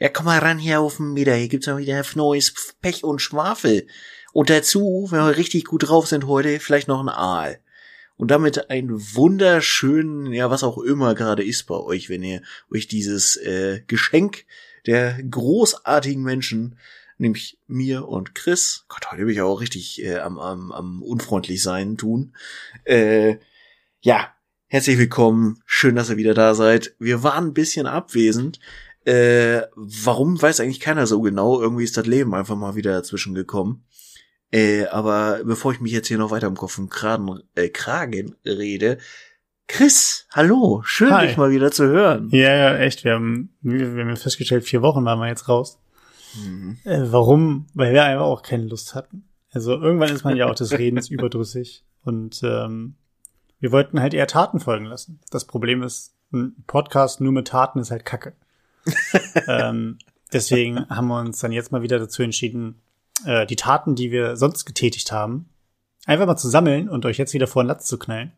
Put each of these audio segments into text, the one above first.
Ja, komm mal ran hier auf den Meter. Hier gibt's mal wieder neues Pech und Schwafel. Und dazu, wenn wir richtig gut drauf sind heute, vielleicht noch ein Aal. Und damit einen wunderschönen, ja, was auch immer gerade ist bei euch, wenn ihr euch dieses äh, Geschenk der großartigen Menschen, nämlich mir und Chris, Gott, heute bin ich auch richtig äh, am, am, am unfreundlich sein tun. Äh, ja, herzlich willkommen, schön, dass ihr wieder da seid. Wir waren ein bisschen abwesend. Äh, warum weiß eigentlich keiner so genau. Irgendwie ist das Leben einfach mal wieder dazwischen gekommen. Äh, aber bevor ich mich jetzt hier noch weiter im Kopf und Kragen, äh, Kragen rede, Chris, hallo, schön Hi. dich mal wieder zu hören. Ja, ja, echt. Wir haben, wir, wir haben festgestellt, vier Wochen waren wir jetzt raus. Mhm. Äh, warum? Weil wir einfach auch keine Lust hatten. Also irgendwann ist man ja auch des Redens überdrüssig. Und ähm, wir wollten halt eher Taten folgen lassen. Das Problem ist, ein Podcast nur mit Taten ist halt Kacke. ähm, deswegen haben wir uns dann jetzt mal wieder dazu entschieden, äh, die Taten, die wir sonst getätigt haben, einfach mal zu sammeln und euch jetzt wieder vor den Latz zu knallen.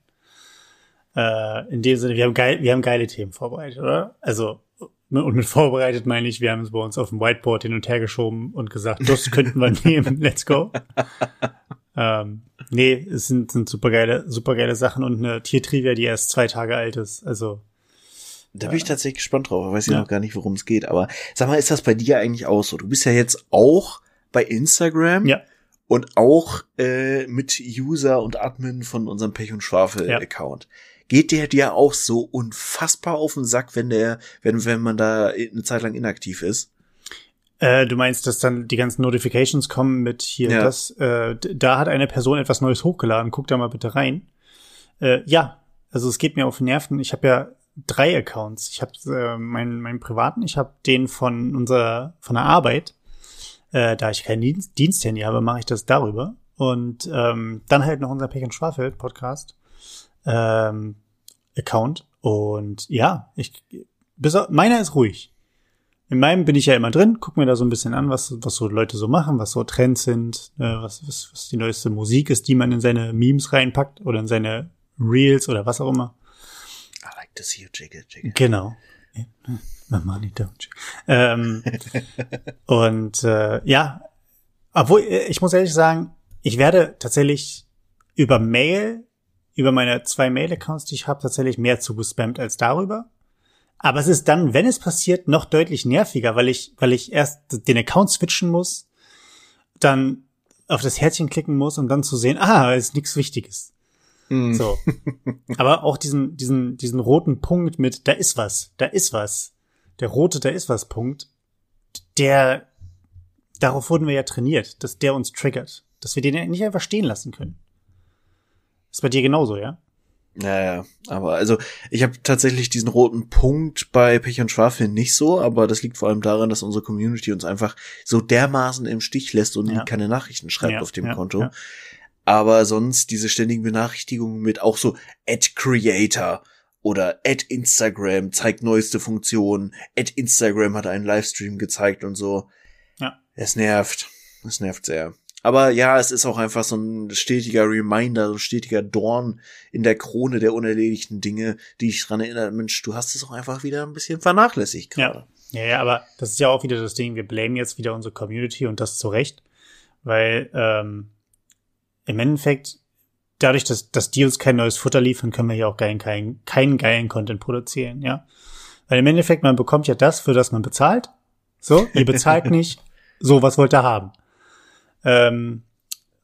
Äh, in dem Sinne, wir haben geil, wir haben geile Themen vorbereitet, oder? Also, und mit vorbereitet meine ich, wir haben es bei uns auf dem Whiteboard hin und her geschoben und gesagt, das könnten wir nehmen, let's go. ähm, nee, es sind, sind super geile, super geile Sachen und eine Tiertrivia, die erst zwei Tage alt ist. Also, Da bin ich tatsächlich gespannt drauf. Ich weiß ja noch gar nicht, worum es geht. Aber sag mal, ist das bei dir eigentlich auch so? Du bist ja jetzt auch bei Instagram ja, und auch äh, mit User und Admin von unserem Pech und Schwafel Ja. Account. Geht der dir auch so unfassbar auf den Sack, wenn der, wenn, wenn man da eine Zeit lang inaktiv ist? Äh, du meinst, dass dann die ganzen Notifications kommen mit hier, Ja. das, äh, da hat eine Person etwas Neues hochgeladen, guck da mal bitte rein. Äh, ja, also es geht mir auf die Nerven. Ich habe ja drei Accounts. Ich habe äh, meinen, meinen privaten, ich habe den von unserer, von der Arbeit. Äh, da ich kein Dienst, Diensthandy habe, mache ich das darüber. Und ähm, dann halt noch unser Pech und Schwafel Podcast ähm, Account. Und ja, ich bis meiner ist ruhig. In meinem bin ich ja immer drin, guck mir da so ein bisschen an, was, was so Leute so machen, was so Trends sind, äh, was, was, was die neueste Musik ist, die man in seine Memes reinpackt oder in seine Reels oder was auch immer. See you jiggle, jiggle. Genau. My money don't you. Ähm, und äh, ja, obwohl, äh, ich muss ehrlich sagen, ich werde tatsächlich über Mail, über meine zwei Mail-Accounts, die ich habe, tatsächlich mehr zugespammt als darüber. Aber es ist dann, wenn es passiert, noch deutlich nerviger, weil ich, weil ich erst den Account switchen muss, dann auf das Herzchen klicken muss und dann zu sehen, ah, ist nichts Wichtiges. Hm. So. Aber auch diesen, diesen, diesen roten Punkt mit, da ist was, da ist was. Der rote, da ist was Punkt, der, darauf wurden wir ja trainiert, dass der uns triggert. Dass wir den nicht einfach stehen lassen können. Ist bei dir genauso, ja? Ja, ja, aber also ich habe tatsächlich diesen roten Punkt bei Pech und Schwafel nicht so, aber das liegt vor allem daran, dass unsere Community uns einfach so dermaßen im Stich lässt und Ja. keine Nachrichten schreibt Ja, auf dem ja, Konto. Ja. Aber sonst diese ständigen Benachrichtigungen mit auch so Ad Creator oder Ad Instagram zeigt neueste Funktionen, Ad Instagram hat einen Livestream gezeigt und so. Ja. Es nervt. Es nervt sehr. Aber ja, es ist auch einfach so ein stetiger Reminder, so ein stetiger Dorn in der Krone der unerledigten Dinge, die ich dran erinnert, Mensch, du hast es auch einfach wieder ein bisschen vernachlässigt gerade. Ja, ja, aber das ist ja auch wieder das Ding, wir blamen jetzt wieder unsere Community und das zu Recht, weil ähm, im Endeffekt, dadurch, dass, dass die uns kein neues Futter liefern, können wir ja auch keinen, keinen, keinen geilen Content produzieren, ja. Weil im Endeffekt, man bekommt ja das, für das man bezahlt. So, ihr bezahlt nicht, so, was wollt ihr haben? Ähm,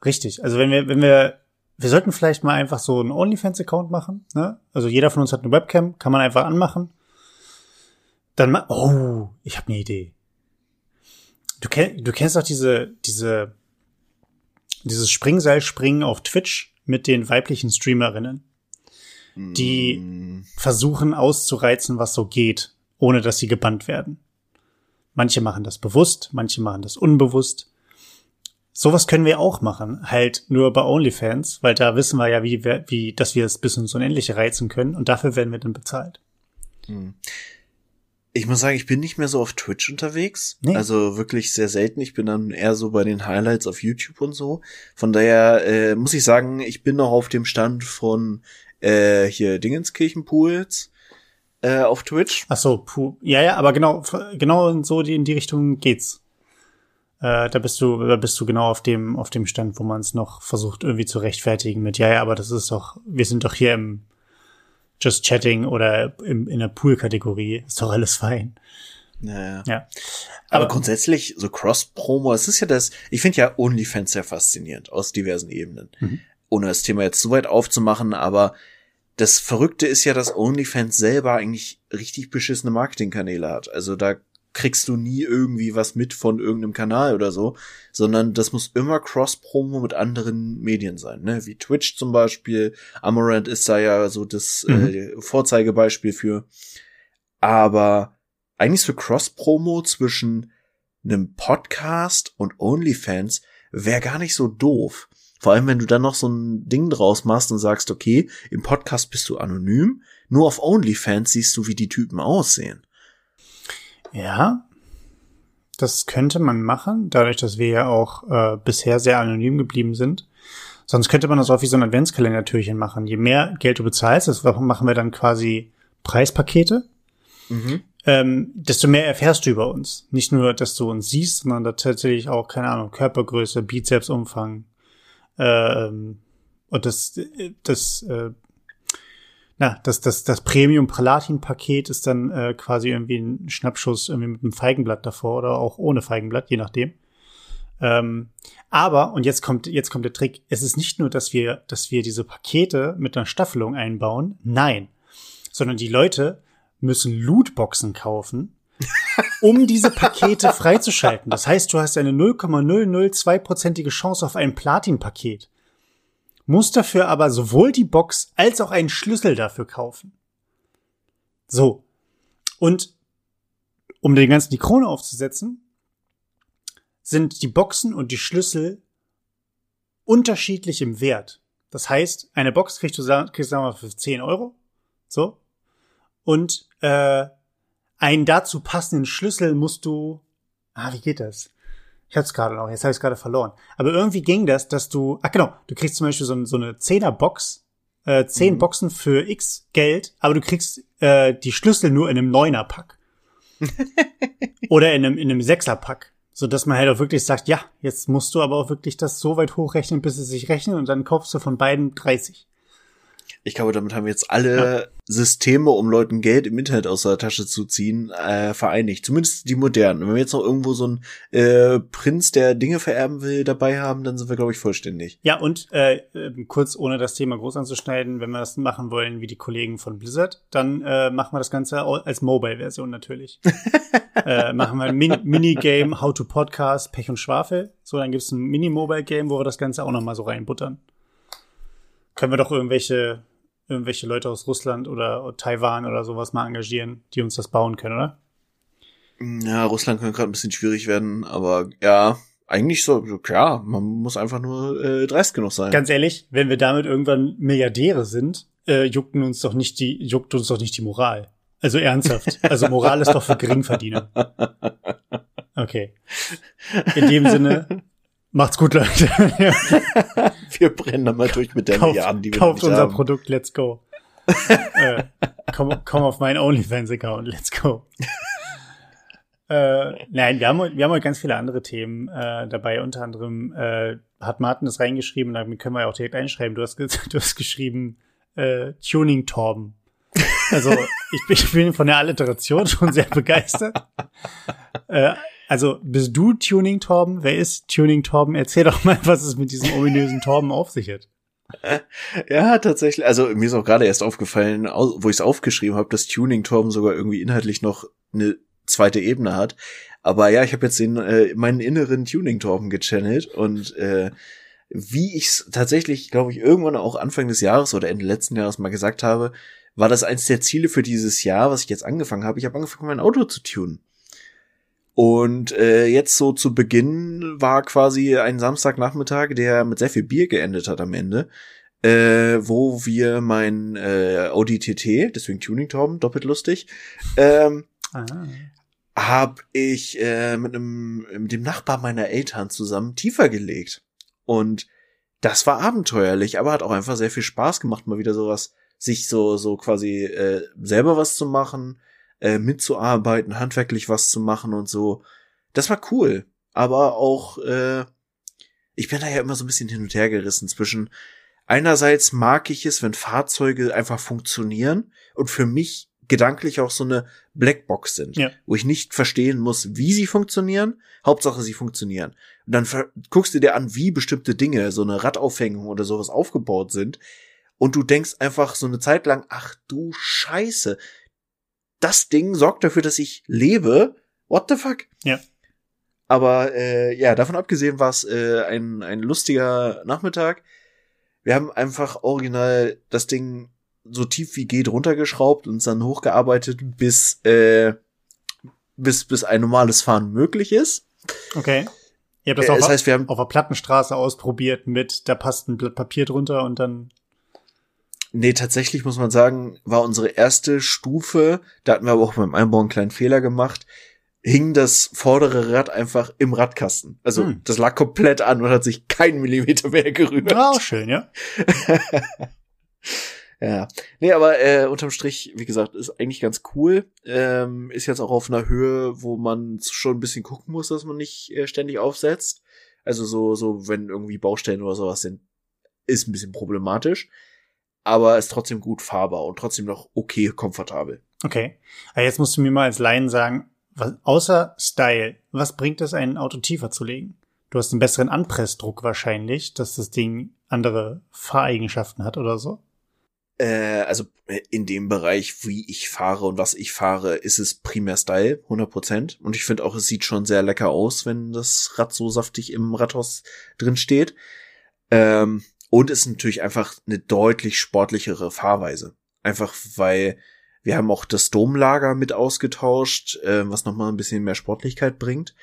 richtig, also wenn wir, wenn wir, wir sollten vielleicht mal einfach so einen OnlyFans-Account machen, ne? Also jeder von uns hat eine Webcam, kann man einfach anmachen. Dann ma oh, ich habe eine Idee. Du, kenn, du kennst doch diese, diese, dieses Springseilspringen auf Twitch mit den weiblichen Streamerinnen, die Mm, versuchen auszureizen, was so geht, ohne dass sie gebannt werden. Manche machen das bewusst, manche machen das unbewusst. Sowas können wir auch machen, halt nur bei OnlyFans, weil da wissen wir ja, wie, wie, dass wir es bis ins Unendliche reizen können und dafür werden wir dann bezahlt. Ich muss sagen, ich bin nicht mehr so auf Twitch unterwegs. Nee. Also wirklich sehr selten. Ich bin dann eher so bei den Highlights auf YouTube und so. Von daher äh, muss ich sagen, ich bin noch auf dem Stand von äh, hier Dingenskirchenpools. äh, auf Twitch. Ach so, puh. Ja, ja, aber genau, genau in so die, in die Richtung geht's. Äh, da bist du, da bist du genau auf dem, auf dem Stand, wo man es noch versucht irgendwie zu rechtfertigen mit, ja, ja, aber das ist doch, wir sind doch hier im Just Chatting oder im, in der Pool-Kategorie, ist doch alles fein. Naja. Ja. Aber, Aber- grundsätzlich, so Cross-Promo, es ist ja das, ich finde ja OnlyFans sehr faszinierend aus diversen Ebenen. Mhm. Ohne das Thema jetzt zu weit aufzumachen, aber das Verrückte ist ja, dass OnlyFans selber eigentlich richtig beschissene Marketingkanäle hat. Also da kriegst du nie irgendwie was mit von irgendeinem Kanal oder so, sondern das muss immer Cross-Promo mit anderen Medien sein, ne? Wie Twitch zum Beispiel. Amorant ist da ja so das äh, Vorzeigebeispiel für. Aber eigentlich so Cross-Promo zwischen einem Podcast und OnlyFans wäre gar nicht so doof. Vor allem, wenn du dann noch so ein Ding draus machst und sagst, okay, im Podcast bist du anonym, nur auf OnlyFans siehst du, wie die Typen aussehen. Ja, das könnte man machen, dadurch, dass wir ja auch äh, bisher sehr anonym geblieben sind. Sonst könnte man das auch wie so ein Adventskalendertürchen machen. Je mehr Geld du bezahlst, das machen wir dann quasi Preispakete, ähm, desto mehr erfährst du über uns. Nicht nur, dass du uns siehst, sondern tatsächlich auch, keine Ahnung, Körpergröße, Bizepsumfang. Ähm, und das, das, äh, na, das, das, das Premium-Palatin-Paket ist dann äh, quasi irgendwie ein Schnappschuss irgendwie mit einem Feigenblatt davor oder auch ohne Feigenblatt, je nachdem. Ähm, aber, und jetzt kommt, jetzt kommt der Trick, es ist nicht nur, dass wir, dass wir diese Pakete mit einer Staffelung einbauen, nein, sondern die Leute müssen Lootboxen kaufen, um diese Pakete freizuschalten. Das heißt, du hast eine 0,002-prozentige Chance auf ein Platin-Paket. Musst dafür aber sowohl die Box als auch einen Schlüssel dafür kaufen. So. Und um den ganzen die Krone aufzusetzen, sind die Boxen und die Schlüssel unterschiedlich im Wert. Das heißt, eine Box kriegst du, kriegst du mal, für 10 Euro. So. Und äh, einen dazu passenden Schlüssel musst du. Ah, wie geht das? Ich hab's gerade noch, jetzt habe ich gerade verloren. Aber irgendwie ging das, dass du. Ach genau, du kriegst zum Beispiel so, so eine 10er Box, äh, 10 Mhm. Boxen für X Geld, aber du kriegst äh, die Schlüssel nur in einem 9er Pack. Oder in einem, in einem 6er Pack. So dass man halt auch wirklich sagt, ja, jetzt musst du aber auch wirklich das so weit hochrechnen, bis es sich rechnet und dann kaufst du von beiden 30. Ich glaube, damit haben wir jetzt alle Systeme, um Leuten Geld im Internet aus der Tasche zu ziehen, äh, vereinigt. Zumindest die modernen. Wenn wir jetzt noch irgendwo so einen äh, Prinz, der Dinge vererben will, dabei haben, dann sind wir, glaube ich, vollständig. Ja, und äh, äh, kurz, ohne das Thema groß anzuschneiden, wenn wir das machen wollen wie die Kollegen von Blizzard, dann äh, machen wir das Ganze als Mobile-Version natürlich. äh, machen wir ein Min Minigame How to Podcast, Pech und Schwafel. So, dann gibt's ein Mini-Mobile-Game, wo wir das Ganze auch noch mal so reinbuttern. Können wir doch irgendwelche, irgendwelche Leute aus Russland oder Taiwan oder sowas mal engagieren, die uns das bauen können, oder? Ja, Russland könnte gerade ein bisschen schwierig werden, aber ja, eigentlich so, ja, man muss einfach nur äh, dreist genug sein. Ganz ehrlich, wenn wir damit irgendwann Milliardäre sind, äh, juckt uns doch nicht die, juckt uns doch nicht die Moral. Also ernsthaft. Also Moral ist doch für Geringverdiener. Okay. In dem Sinne, macht's gut, Leute. wir brennen da mal durch mit der kauft Milliarden, die wir kauft unser haben. Produkt, let's go. äh, komm, komm auf meinen OnlyFans-Account, let's go. Äh, nein, wir haben, wir haben heute ganz viele andere Themen äh, dabei. Unter anderem äh, hat Martin das reingeschrieben, damit können wir ja auch direkt einschreiben. Du hast, du hast geschrieben äh, Tuning-Torben. Also ich bin, ich bin von der Alliteration schon sehr begeistert. Äh, also bist du Tuning-Torben? Wer ist Tuning-Torben? Erzähl doch mal, was es mit diesem ominösen Torben auf sich hat. Ja, tatsächlich. Also mir ist auch gerade erst aufgefallen, au- wo ich es aufgeschrieben habe, dass Tuning Torben sogar irgendwie inhaltlich noch eine zweite Ebene hat. Aber ja, ich habe jetzt den äh, meinen inneren Tuning Torben gechannelt und äh, wie ich es tatsächlich, glaube ich, irgendwann auch Anfang des Jahres oder Ende letzten Jahres mal gesagt habe, war das eins der Ziele für dieses Jahr, was ich jetzt angefangen habe. Ich habe angefangen, mein Auto zu tunen. Und äh, jetzt so zu Beginn war quasi ein Samstagnachmittag, der mit sehr viel Bier geendet hat am Ende, äh, wo wir mein äh, Audi TT, deswegen Tuning Torben, doppelt lustig, ähm, Ah. habe ich äh, mit einem mit dem Nachbar meiner Eltern zusammen tiefer gelegt und das war abenteuerlich, aber hat auch einfach sehr viel Spaß gemacht, mal wieder sowas sich so, so quasi äh, selber was zu machen, äh, mitzuarbeiten, handwerklich was zu machen und so. Das war cool. Aber auch, äh, ich bin da ja immer so ein bisschen hin und her gerissen zwischen einerseits mag ich es, wenn Fahrzeuge einfach funktionieren und für mich gedanklich auch so eine Blackbox sind, Ja. wo ich nicht verstehen muss, wie sie funktionieren. Hauptsache, sie funktionieren. Und dann guckst du dir an, wie bestimmte Dinge, so eine Radaufhängung oder sowas aufgebaut sind. Und du denkst einfach so eine Zeit lang, ach du Scheiße, das Ding sorgt dafür, dass ich lebe. What the fuck? Ja. Aber äh, ja, davon abgesehen war es äh, ein, ein lustiger Nachmittag. Wir haben einfach original das Ding so tief wie geht runtergeschraubt und dann hochgearbeitet, bis, äh, bis, bis ein normales Fahren möglich ist. Okay. Ihr habt das Äh, auch das heißt, wir haben auf der Plattenstraße ausprobiert mit, da passt ein Blatt Papier drunter und dann, Nee, tatsächlich muss man sagen, war unsere erste Stufe, da hatten wir aber auch beim Einbau einen kleinen Fehler gemacht, hing das vordere Rad einfach im Radkasten. Also Hm. das lag komplett an und hat sich kein Millimeter mehr gerührt. ja, auch schön, ja. Ja. Nee, aber äh, unterm Strich, wie gesagt, ist eigentlich ganz cool. Ähm, ist jetzt auch auf einer Höhe, wo man schon ein bisschen gucken muss, dass man nicht äh, ständig aufsetzt. Also so, so, wenn irgendwie Baustellen oder sowas sind, ist ein bisschen problematisch. Aber ist trotzdem gut fahrbar und trotzdem noch okay komfortabel. Okay. Aber jetzt musst du mir mal als Laien sagen, was, außer Style, was bringt es, ein Auto tiefer zu legen? Du hast einen besseren Anpressdruck wahrscheinlich, dass das Ding andere Fahreigenschaften hat oder so. Äh, also äh, in dem Bereich, wie ich fahre und was ich fahre, ist es primär Style, 100%. Und ich finde auch, es sieht schon sehr lecker aus, wenn das Rad so saftig im Rathaus drin steht. Ähm, und ist natürlich einfach eine deutlich sportlichere Fahrweise. Einfach weil wir haben auch das Domlager mit ausgetauscht, äh, was nochmal ein bisschen mehr Sportlichkeit bringt.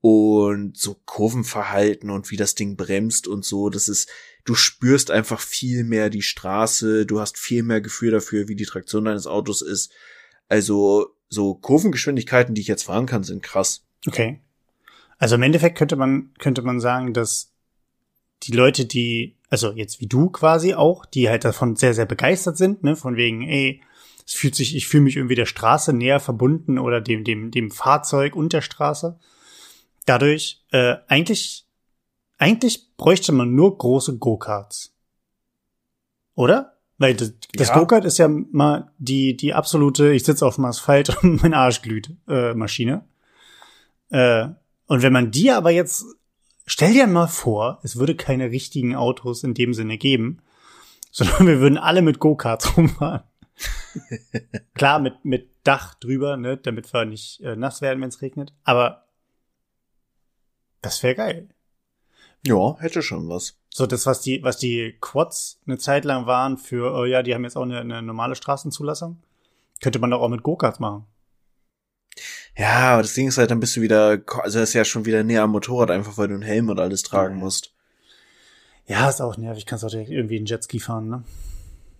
Und so Kurvenverhalten und wie das Ding bremst und so, das ist, du spürst einfach viel mehr die Straße, du hast viel mehr Gefühl dafür, wie die Traktion deines Autos ist. Also so Kurvengeschwindigkeiten, die ich jetzt fahren kann, sind krass. Okay. Also im Endeffekt könnte man, könnte man sagen, dass die Leute, die, also jetzt wie du quasi auch, die halt davon sehr, sehr begeistert sind, ne, von wegen, ey, es fühlt sich, ich fühle mich irgendwie der Straße näher verbunden oder dem, dem, dem Fahrzeug und der Straße. Dadurch, äh, eigentlich, eigentlich bräuchte man nur große Go-Karts. Oder? Weil das, das Ja. Go-Kart ist ja mal die, die absolute, ich sitze auf dem Asphalt und mein Arsch glüht, äh, Maschine. Äh, und wenn man die aber jetzt, stell dir mal vor, es würde keine richtigen Autos in dem Sinne geben, sondern wir würden alle mit Go-Karts rumfahren. Klar, mit, mit Dach drüber, ne, damit wir nicht äh, nass werden, wenn es regnet. Aber das wäre geil. Ja, hätte schon was. So, das, was die, was die Quads eine Zeit lang waren für, oh ja, die haben jetzt auch eine, eine normale Straßenzulassung. Könnte man doch auch mit Go-Karts machen. Ja, aber das Ding ist halt, dann bist du wieder, also das ist ja schon wieder näher am Motorrad, einfach weil du einen Helm und alles tragen Ja. musst. Ja, ist auch nervig. Kannst auch direkt irgendwie einen Jetski fahren, ne?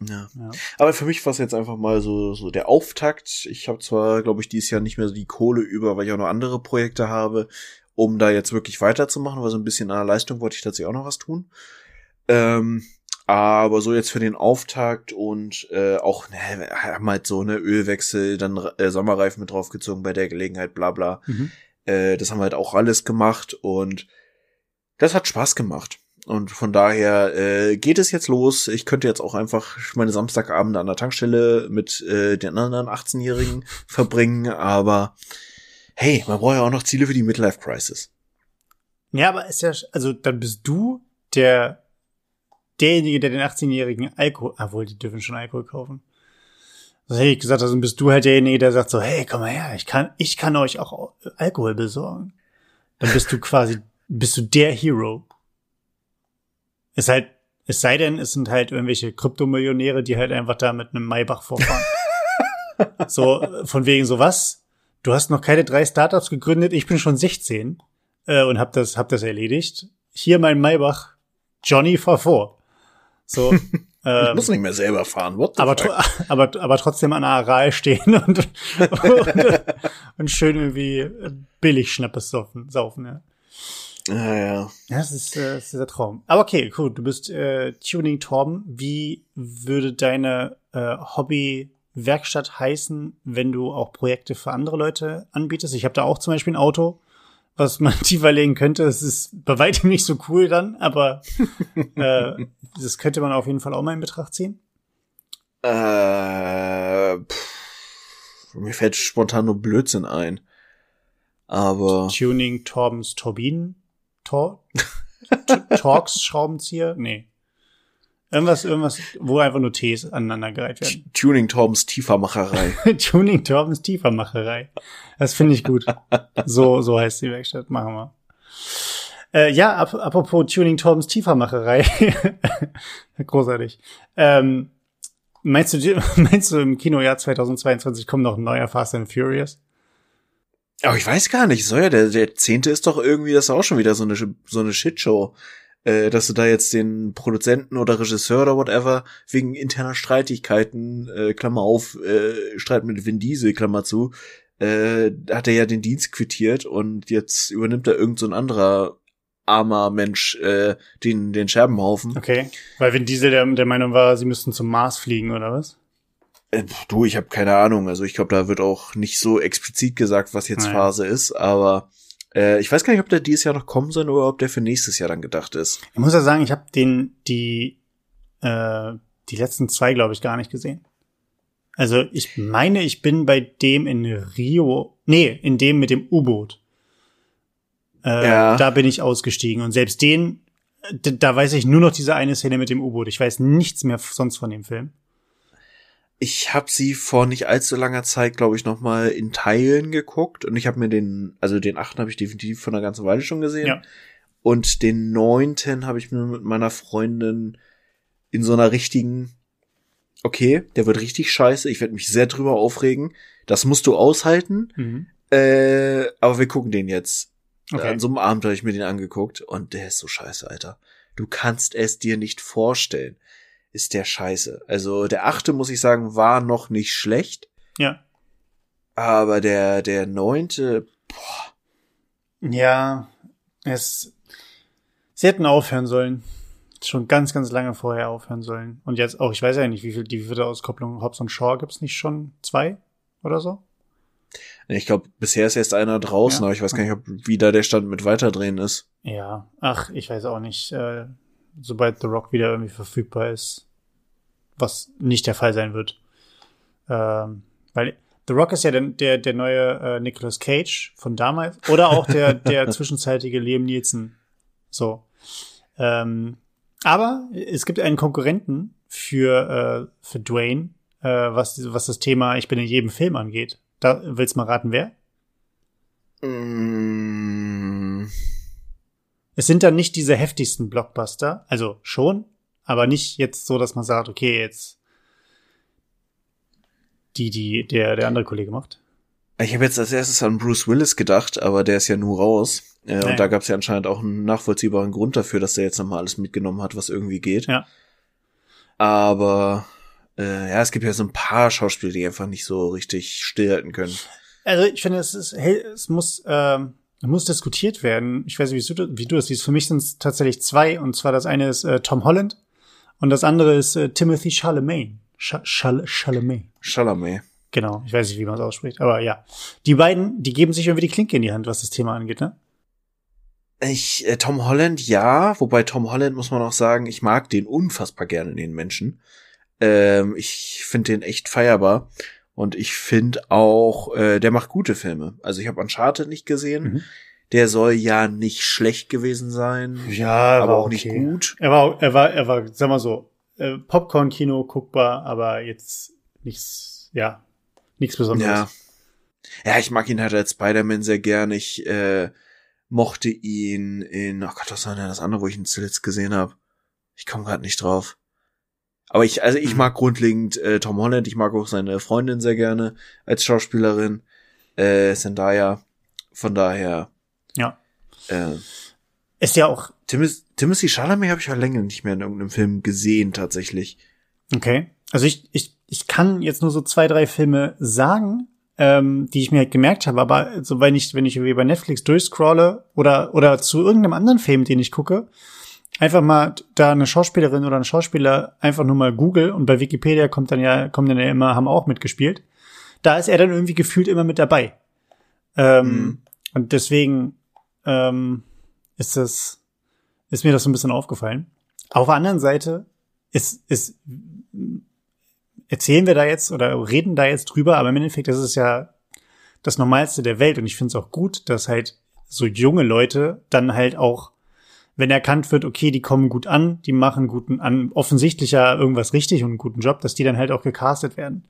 Ja. Ja. Aber für mich war es jetzt einfach mal so, so der Auftakt. Ich habe zwar, glaube ich, dieses Jahr nicht mehr so die Kohle über, weil ich auch noch andere Projekte habe, um da jetzt wirklich weiterzumachen, weil so ein bisschen an der Leistung wollte ich tatsächlich auch noch was tun. Ähm, aber so jetzt für den Auftakt und äh, auch, ne, haben halt so eine Ölwechsel, dann äh, Sommerreifen mit draufgezogen bei der Gelegenheit, bla bla. Mhm. Äh, das haben wir halt auch alles gemacht und das hat Spaß gemacht. Und von daher äh, geht es jetzt los. Ich könnte jetzt auch einfach meine Samstagabende an der Tankstelle mit äh, den anderen 18-Jährigen verbringen, aber hey, man braucht ja auch noch Ziele für die Midlife Crisis. Ja, aber ist ja, also dann bist du der, derjenige, der den 18-jährigen Alkohol, obwohl die dürfen schon Alkohol kaufen. Das hätte ich gesagt, also bist du halt derjenige, der sagt so, hey, komm mal her, ich kann, ich kann euch auch Alkohol besorgen. Dann bist du quasi, bist du der Hero. Ist halt, es sei denn, es sind halt irgendwelche Kryptomillionäre, die halt einfach da mit einem Maybach vorfahren. so, von wegen so was? Du hast noch keine drei Startups gegründet, ich bin schon 16 äh, und hab das, hab das erledigt. Hier mein Maybach, Johnny fahr vor. So, Ich ähm, muss nicht mehr selber fahren. What the aber, aber, aber trotzdem an der Aral stehen und, und, und schön irgendwie billig Schnappes saufen, saufen ja. Ja, ja. Ja, das ist, äh, das ist der Traum. Aber okay, cool. Du bist äh, Tuning Torben. Wie würde deine äh, Hobby-Werkstatt heißen, wenn du auch Projekte für andere Leute anbietest? Ich habe da auch zum Beispiel ein Auto, was man tiefer legen könnte. Es ist bei weitem nicht so cool dann, aber äh, das könnte man auf jeden Fall auch mal in Betracht ziehen. Äh, pff, mir fällt spontan nur Blödsinn ein. Aber Tuning Torbens Turbinen? Tor Torx Schraubenzieher? Nee. Irgendwas, irgendwas, wo einfach nur Ts aneinandergereiht werden. Tuning Torbens Tiefermacherei. Tuning Torbens Tiefermacherei. Das finde ich gut. So, so heißt die Werkstatt. Machen wir. Äh, ja, ap apropos Tuning Torbens Tiefermacherei. Großartig. Ähm, meinst du, meinst du im Kinojahr 2022 kommt noch ein neuer Fast and Furious? Aber ich weiß gar nicht, so ja, der, der zehnte ist doch irgendwie, das ist auch schon wieder so eine, so eine Shitshow. Äh, dass du da jetzt den Produzenten oder Regisseur oder whatever wegen interner Streitigkeiten, äh, Klammer auf, äh, Streit mit Vin Diesel, Klammer zu, äh, hat er ja den Dienst quittiert und jetzt übernimmt er irgend so ein anderer armer Mensch äh, den, den Scherbenhaufen. Okay. Weil Vin Diesel der, der Meinung war, sie müssten zum Mars fliegen, oder was? Äh, du, ich habe keine Ahnung. Also ich glaube, da wird auch nicht so explizit gesagt, was jetzt Nein. Phase ist, aber äh, ich weiß gar nicht, ob der dieses Jahr noch kommen soll oder ob der für nächstes Jahr dann gedacht ist. Ich muss ja sagen, ich habe den die äh, die letzten zwei, glaube ich, gar nicht gesehen. Also ich meine, ich bin bei dem in Rio, nee, in dem mit dem U-Boot. Äh, Ja. Da bin ich ausgestiegen und selbst den, da weiß ich nur noch diese eine Szene mit dem U-Boot. Ich weiß nichts mehr sonst von dem Film. Ich habe sie vor nicht allzu langer Zeit, glaube ich, noch mal in Teilen geguckt und ich habe mir den, also den achten habe ich definitiv von einer ganzen Weile schon gesehen Ja. und den neunten habe ich mir mit meiner Freundin in so einer richtigen, okay, der wird richtig scheiße, ich werde mich sehr drüber aufregen, das musst du aushalten, Mhm. äh, aber wir gucken den jetzt. Okay. An so einem Abend habe ich mir den angeguckt und der ist so scheiße, Alter. Du kannst es dir nicht vorstellen. Ist der scheiße. Also der achte, muss ich sagen, war noch nicht schlecht, Ja. aber der, der neunte, boah, Ja, es. Sie hätten aufhören sollen. Schon ganz, ganz lange vorher aufhören sollen. Und jetzt auch, ich weiß ja nicht, wie viel die vierte Auskopplung Hobbs und Shaw gibt's nicht schon zwei oder so? ich glaube, bisher ist erst einer draußen, Ja. aber ich weiß gar nicht, ob wie da der Stand mit weiterdrehen ist. Ja, ach, ich weiß auch nicht. Äh, sobald The Rock wieder irgendwie verfügbar ist, was nicht der Fall sein wird. Ähm, weil The Rock ist ja der, der, der neue äh, Nicolas Cage von damals. Oder auch der, der zwischenzeitige Liam Nielsen. So. Ähm, aber es gibt einen Konkurrenten für, äh, für Dwayne, äh, was, was das Thema Ich bin in jedem Film angeht. Da willst du mal raten, wer? Mm, Es sind dann nicht diese heftigsten Blockbuster, also schon, aber nicht jetzt so, dass man sagt, okay, jetzt die, die der, der andere Kollege macht. Ich habe jetzt als erstes an Bruce Willis gedacht, aber der ist ja nur raus. Äh. Und da gab es ja anscheinend auch einen nachvollziehbaren Grund dafür, dass der jetzt nochmal alles mitgenommen hat, was irgendwie geht. Ja. Aber äh, ja, es gibt ja so ein paar Schauspieler, die einfach nicht so richtig stillhalten können. Also ich finde, es ist, es muss, ähm, muss diskutiert werden. Ich weiß nicht, wie du, wie du das siehst. Für mich sind es tatsächlich zwei, und zwar das eine ist äh, Tom Holland und das andere ist äh, Timothy Chalamet. Ch Chal Chalamet. Chalamet. Genau, ich weiß nicht, wie man es ausspricht, aber ja. Die beiden, die geben sich irgendwie die Klinke in die Hand, was das Thema angeht, ne? Ich, äh, Tom Holland, ja, wobei Tom Holland muss man auch sagen, ich mag den unfassbar gerne, den Menschen. Ähm, ich finde den echt feierbar. Und ich finde auch, äh, der macht gute Filme. Also ich habe Uncharted nicht gesehen. Mhm. Der soll ja nicht schlecht gewesen sein, Ja, aber auch nicht gut. Er war, er war, er war, sag mal so, äh, Popcorn-Kino guckbar, aber jetzt nichts, ja, nichts Besonderes. Ja. Ja, ich mag ihn halt als Spider-Man sehr gern. Ich äh, mochte ihn in, oh Gott, was war denn das andere, wo ich ihn zuletzt gesehen habe? Ich komme gerade nicht drauf. Aber ich, also ich Mhm. mag grundlegend äh, Tom Holland. Ich mag auch seine Freundin sehr gerne als Schauspielerin, äh, Zendaya. Von daher, Ja. äh, Ist ja auch, Timothy, Timothy Chalamet habe ich ja länger nicht mehr in irgendeinem Film gesehen, tatsächlich. okay. Also ich, ich, ich kann jetzt nur so zwei, drei Filme sagen. ähm, die ich mir halt gemerkt habe, aber so wenn ich, wenn ich irgendwie bei Netflix durchscrolle oder, oder zu irgendeinem anderen Film, den ich gucke, einfach mal da eine Schauspielerin oder ein Schauspieler einfach nur mal Google und bei Wikipedia kommt dann ja, kommen dann ja immer, haben auch mitgespielt. Da ist er dann irgendwie gefühlt immer mit dabei. Ähm, mhm. Und deswegen ähm, ist das, ist mir das so ein bisschen aufgefallen. Auf der anderen Seite ist, ist, erzählen wir da jetzt oder reden da jetzt drüber, aber im Endeffekt ist es ja das Normalste der Welt und ich finde es auch gut, dass halt so junge Leute dann halt auch, wenn erkannt wird, okay, die kommen gut an, die machen guten an, offensichtlich ja irgendwas richtig und einen guten Job, dass die dann halt auch gecastet werden.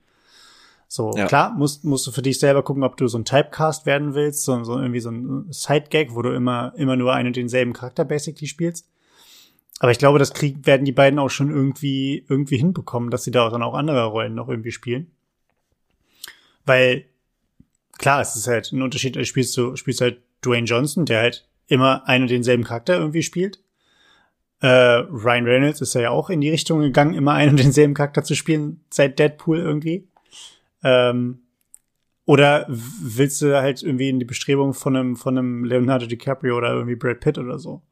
So, ja. klar, musst, musst du für dich selber gucken, ob du so ein Typecast werden willst, so, so irgendwie so ein Side-Gag, wo du immer, immer nur einen und denselben Charakter basically spielst. Aber ich glaube, das krieg, werden die beiden auch schon irgendwie, irgendwie hinbekommen, dass sie da dann auch andere Rollen noch irgendwie spielen. Weil, klar, es ist halt ein Unterschied, spielst du, spielst halt Dwayne Johnson, der halt immer einen und denselben Charakter irgendwie spielt. Äh, Ryan Reynolds ist ja auch in die Richtung gegangen, immer einen und denselben Charakter zu spielen, seit Deadpool irgendwie. Ähm, oder willst du halt irgendwie in die Bestrebung von einem, von einem Leonardo DiCaprio oder irgendwie Brad Pitt oder so?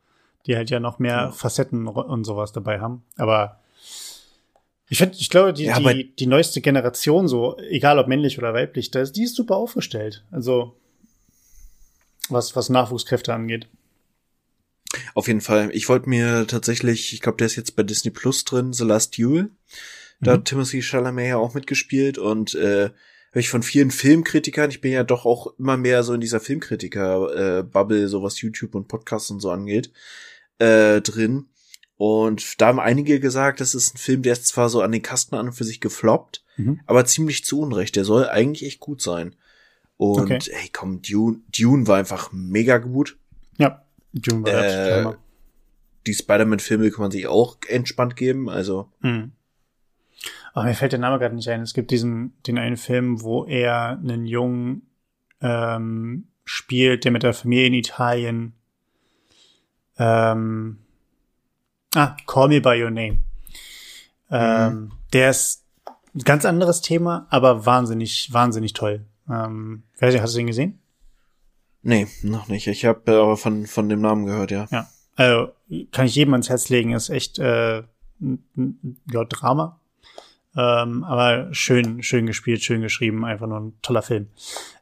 Die halt ja noch mehr ja. Facetten und sowas dabei haben. Aber ich finde, ich glaube, die, ja, die, die neueste Generation, so, egal ob männlich oder weiblich, das, die ist super aufgestellt. Also, was, was Nachwuchskräfte angeht. Auf jeden Fall. Ich wollte mir tatsächlich, ich glaube, der ist jetzt bei Disney Plus drin, The Last Duel. Da mhm. hat Timothy Chalamet ja auch mitgespielt und äh, höre ich von vielen Filmkritikern, ich bin ja doch auch immer mehr so in dieser Filmkritiker-Bubble, äh, so was YouTube und Podcasts und so angeht, äh, drin. Und da haben einige gesagt, das ist ein Film, der ist zwar so an den Kasten an und für sich gefloppt, mhm. aber ziemlich zu Unrecht. Der soll eigentlich echt gut sein. Und okay. ey, komm, Dune, Dune war einfach mega gut. Ja, Dune war äh, Die Spider-Man-Filme kann man sich auch entspannt geben, also. Mhm. Aber mir fällt der Name gerade nicht ein. Es gibt diesen, den einen Film, wo er einen Jungen ähm, spielt, der mit der Familie in Italien ähm, Ah, Call Me By Your Name. Ähm, mhm. Der ist ein ganz anderes Thema, aber wahnsinnig, wahnsinnig toll. Ähm, hast du den gesehen? Nee, noch nicht. Ich habe äh, aber von, von dem Namen gehört, ja. Ja, also kann ich jedem ans Herz legen. Ist echt äh, ja, Drama. Ähm, aber schön, schön gespielt, schön geschrieben, einfach nur ein toller Film.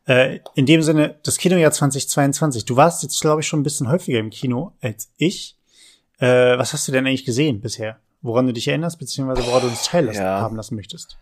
Äh, in dem Sinne, das Kinojahr 2022. Du warst jetzt, glaube ich, schon ein bisschen häufiger im Kino als ich. Äh, was hast du denn eigentlich gesehen bisher? Woran du dich erinnerst, beziehungsweise woran du uns teilhaben ja. lassen möchtest?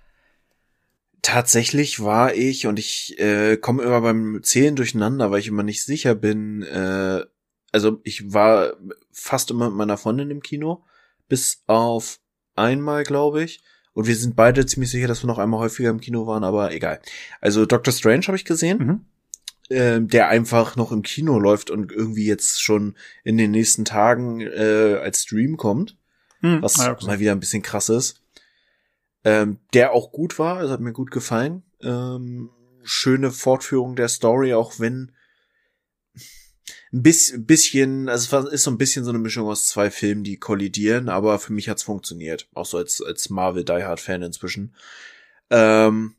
Tatsächlich war ich, und ich äh, komme immer beim Zählen durcheinander, weil ich immer nicht sicher bin, äh, also ich war fast immer mit meiner Freundin im Kino, bis auf einmal, glaube ich. Und wir sind beide ziemlich sicher, dass wir noch einmal häufiger im Kino waren, aber egal. Also Doctor Strange habe ich gesehen. Mhm. Äh, der einfach noch im Kino läuft und irgendwie jetzt schon in den nächsten Tagen äh, als Stream kommt. Mhm. Was ja, mal wieder ein bisschen krass ist. Ähm, der auch gut war, also hat mir gut gefallen. Ähm, schöne Fortführung der Story, auch wenn ein bisschen, also es ist so ein bisschen so eine Mischung aus zwei Filmen, die kollidieren, aber für mich hat's funktioniert. Auch so als, als Marvel Die Hard Fan inzwischen. Ähm,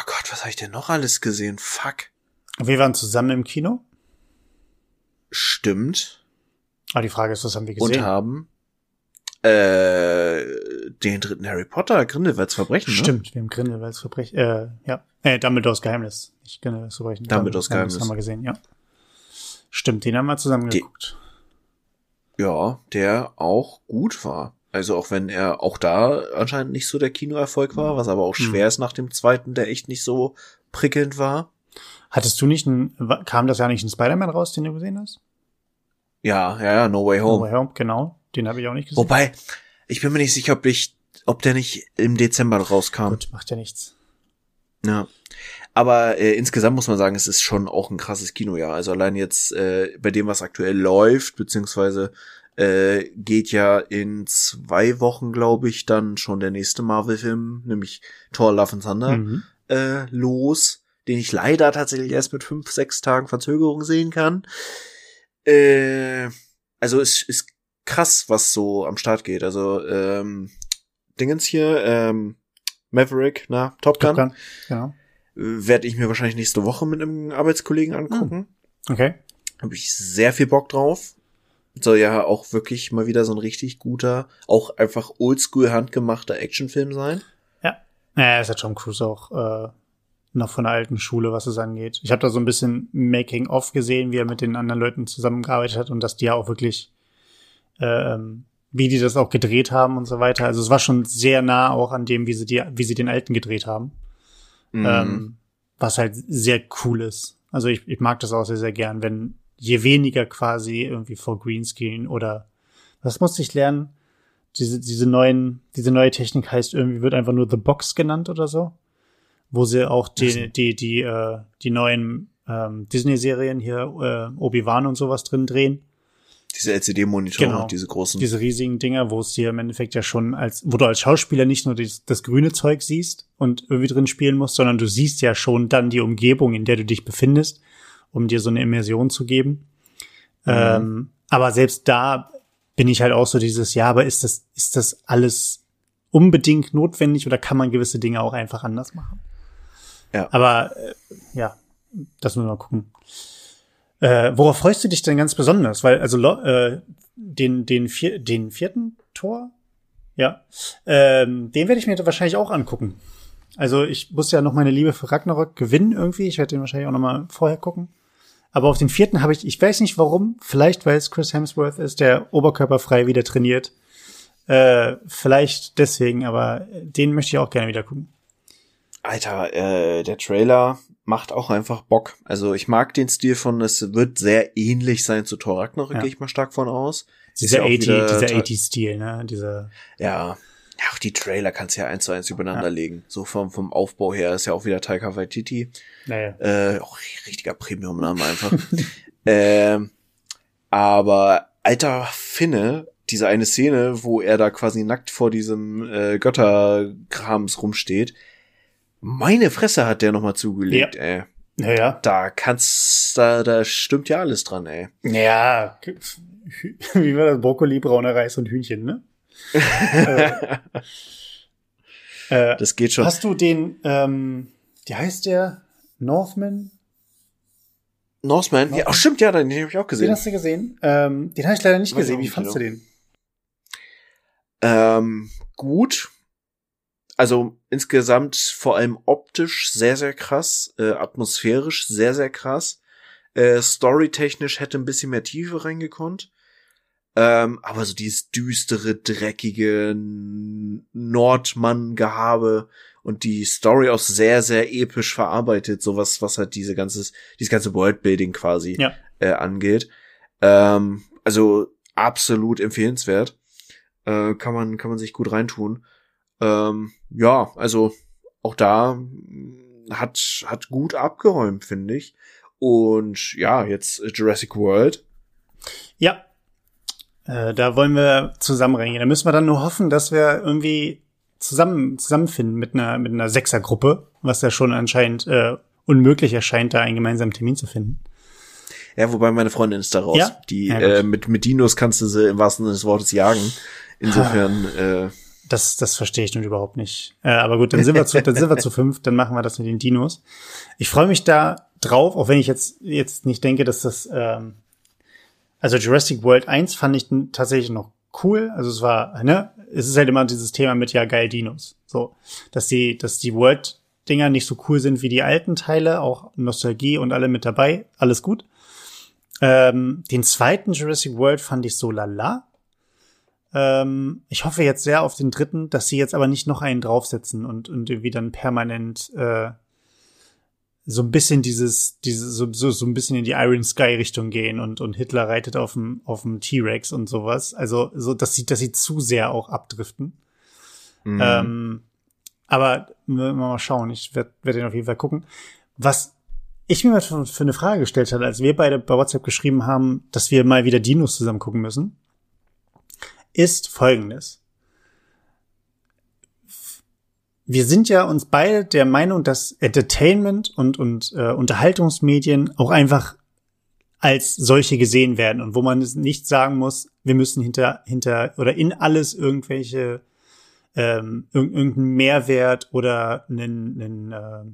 oh Gott, was habe ich denn noch alles gesehen? Fuck. Wir waren zusammen im Kino. Stimmt. Aber die Frage ist, was haben wir gesehen? Und haben äh, den dritten Harry Potter, Grindelwalds Verbrechen, ne? Stimmt, wir haben Grindelwalds Verbrechen, äh, ja. Äh, Dumbledores Geheimnis. Nicht Grindelwalds Verbrechen. Dumbledores Geheimnis. Geheimnis. haben wir gesehen, ja. Stimmt, den haben wir zusammen geguckt. Ja, der auch gut war. Also auch wenn er auch da anscheinend nicht so der Kinoerfolg war, was aber auch hm. schwer hm. ist nach dem zweiten, der echt nicht so prickelnd war. Hattest du nicht ein, kam das ja nicht ein Spider-Man raus, den du gesehen hast? Ja, ja, ja, No Way Home. No Way Home, genau. Den habe ich auch nicht gesehen. Wobei, ich bin mir nicht sicher, ob ich, ob der nicht im Dezember rauskam. Gut, macht ja nichts. Ja. Aber äh, insgesamt muss man sagen, es ist schon auch ein krasses Kinojahr. Also allein jetzt äh, bei dem, was aktuell läuft, beziehungsweise äh, geht ja in zwei Wochen, glaube ich, dann schon der nächste Marvel-Film, nämlich Thor Love and Thunder, mhm. äh, los, den ich leider tatsächlich erst mit fünf, sechs Tagen Verzögerung sehen kann. Äh, also es ist krass, was so am Start geht. Also ähm, Dingens hier, ähm, Maverick, na, Top Gun. Top Gun, genau. werde ich mir wahrscheinlich nächste Woche mit einem Arbeitskollegen angucken. Okay. Habe ich sehr viel Bock drauf. Soll ja auch wirklich mal wieder so ein richtig guter, auch einfach oldschool handgemachter Actionfilm sein. Ja. Ja, ist ja Tom Cruise auch äh, noch von der alten Schule, was es angeht. Ich habe da so ein bisschen Making-of gesehen, wie er mit den anderen Leuten zusammengearbeitet hat und dass die ja auch wirklich, ähm, wie die das auch gedreht haben und so weiter. Also es war schon sehr nah auch an dem, wie sie die, wie sie den alten gedreht haben. Mhm. Ähm, was halt sehr cool ist. Also ich, ich mag das auch sehr, sehr gern, wenn je weniger quasi irgendwie vor Greenscreen oder was musste ich lernen? Diese, diese neuen, diese neue Technik heißt irgendwie, wird einfach nur The Box genannt oder so. Wo sie auch die, die, die, äh, die neuen ähm, Disney-Serien hier, äh, Obi-Wan und sowas drin drehen. Diese LCD-Monitore, Genau. diese großen. Diese riesigen Dinger, wo es dir im Endeffekt ja schon als, wo du als Schauspieler nicht nur das, das grüne Zeug siehst und irgendwie drin spielen musst, sondern du siehst ja schon dann die Umgebung, in der du dich befindest, um dir so eine Immersion zu geben. Ähm, aber selbst da bin ich halt auch so dieses, ja, aber ist das, ist das alles unbedingt notwendig oder kann man gewisse Dinge auch einfach anders machen? Ja. Aber äh, ja, das müssen wir mal gucken. Äh, worauf freust du dich denn ganz besonders? Weil, also äh, den, den, vier, den vierten Tor, ja, ähm, den werde ich mir wahrscheinlich auch angucken. Also ich muss ja noch meine Liebe für Ragnarok gewinnen irgendwie. Ich werde den wahrscheinlich auch noch mal vorher gucken. Aber auf den vierten habe ich, ich weiß nicht warum, vielleicht weil es Chris Hemsworth ist, der oberkörperfrei wieder trainiert. Äh, vielleicht deswegen, aber den möchte ich auch gerne wieder gucken. Alter, äh, der Trailer macht auch einfach Bock. Also ich mag den Stil von, es wird sehr ähnlich sein zu Thor Ragnarok, Ja. gehe ich mal stark von aus. Dieser ja auch 80, wieder dieser ta- 80-Stil, ne? Dieser, Ja. Ja, auch die Trailer kannst du ja eins zu eins übereinander Ja. legen. So vom, vom Aufbau her ist ja auch wieder Taika Waititi. naja. Äh, auch richtiger Premium-Name einfach. ähm, aber alter Finne, diese eine Szene, wo er da quasi nackt vor diesem äh, Götterkrams rumsteht. Meine Fresse hat der nochmal zugelegt, ey. Naja. Da kannst, da, da stimmt ja alles dran, ey. Ja. Wie war das? Brokkoli, brauner Reis und Hühnchen, ne? äh, äh, Das geht schon. hast du den, ähm, wie heißt der? Northman? Northman? Ja, ach, stimmt, ja, den, den habe ich auch Den gesehen. hast du gesehen? Ähm, den habe ich leider nicht Weiß gesehen. Wie fandst du genau. den? Ähm, gut. Also insgesamt vor allem optisch sehr, sehr krass, äh, atmosphärisch sehr, sehr krass. Äh, storytechnisch hätte ein bisschen mehr Tiefe reingekonnt. Ähm, aber so dieses düstere, dreckige Nordmann-Gehabe und die Story auch sehr, sehr episch verarbeitet, sowas, was halt diese ganzes, dieses ganze Worldbuilding quasi Ja. äh, angeht. Ähm, also absolut empfehlenswert. Äh, kann man, kann man sich gut reintun. Ähm, ja, also auch da hat, hat gut abgeräumt, finde ich. Und ja, jetzt Jurassic World. Ja. Äh, da wollen wir zusammen reingehen. Da müssen wir dann nur hoffen, dass wir irgendwie zusammen zusammenfinden mit einer mit einer Sechsergruppe, was ja schon anscheinend äh, unmöglich erscheint, da einen gemeinsamen Termin zu finden. Ja, wobei meine Freundin ist da raus. Ja? Die Ja, äh, mit, mit Dinos kannst du sie im wahrsten Sinne des Wortes jagen. Insofern, Ah. äh, Das, das verstehe ich nun überhaupt nicht. Äh, aber gut, dann sind wir zu, dann sind wir zu fünf, dann machen wir das mit den Dinos. Ich freue mich da drauf, auch wenn ich jetzt, jetzt nicht denke, dass das, ähm, also Jurassic World 1 fand ich tatsächlich noch cool. Also es war, ne, es ist halt immer dieses Thema mit ja geil Dinos. So, dass die, dass die World-Dinger nicht so cool sind wie die alten Teile, auch Nostalgie und alle mit dabei, alles gut. Ähm, den zweiten Jurassic World fand ich so lala. Ähm, ich hoffe jetzt sehr auf den dritten, dass sie jetzt aber nicht noch einen draufsetzen und, und irgendwie dann permanent äh, so ein bisschen dieses, dieses so, so, so ein bisschen in die Iron Sky Richtung gehen und, und Hitler reitet auf dem, auf dem T-Rex und sowas. Also, so, dass sie, dass sie zu sehr auch abdriften. mh, Ähm, aber mal schauen. Ich werde werd den auf jeden Fall gucken. Was ich mir mal für, für eine Frage gestellt hatte, als wir beide bei WhatsApp geschrieben haben, dass wir mal wieder Dinos zusammen gucken müssen, ist folgendes. Wir sind ja uns beide der Meinung, dass Entertainment und, und äh, Unterhaltungsmedien auch einfach als solche gesehen werden und wo man es nicht sagen muss, wir müssen hinter, hinter oder in alles irgendwelche ähm, irg- irgendeinen Mehrwert oder einen, einen, äh,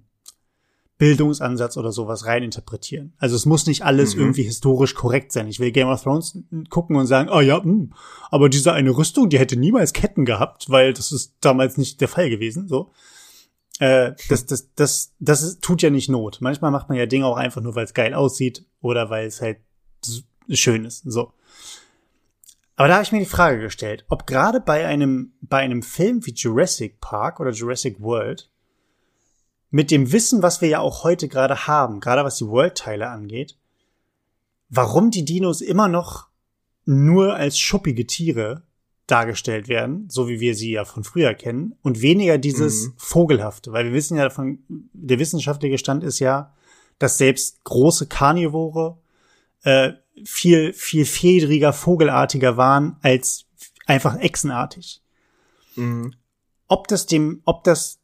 Bildungsansatz oder sowas reininterpretieren. Also es muss nicht alles mhm. irgendwie historisch korrekt sein. Ich will Game of Thrones gucken und sagen, oh ja, mh, hm, aber diese eine Rüstung, die hätte niemals Ketten gehabt, weil das ist damals nicht der Fall gewesen. So, äh, das, das, das, das ist, tut ja nicht Not. Manchmal macht man ja Dinge auch einfach nur, weil es geil aussieht oder weil es halt schön ist. So. Aber da habe ich mir die Frage gestellt, ob gerade bei einem bei einem Film wie Jurassic Park oder Jurassic World mit dem Wissen, was wir ja auch heute gerade haben, gerade was die World-Teile angeht, warum die Dinos immer noch nur als schuppige Tiere dargestellt werden, so wie wir sie ja von früher kennen, und weniger dieses mhm. Vogelhafte, weil wir wissen ja davon, der wissenschaftliche Stand ist ja, dass selbst große Karnivore äh, viel, viel fedriger, vogelartiger waren als einfach echsenartig. Mhm. Ob das dem, ob das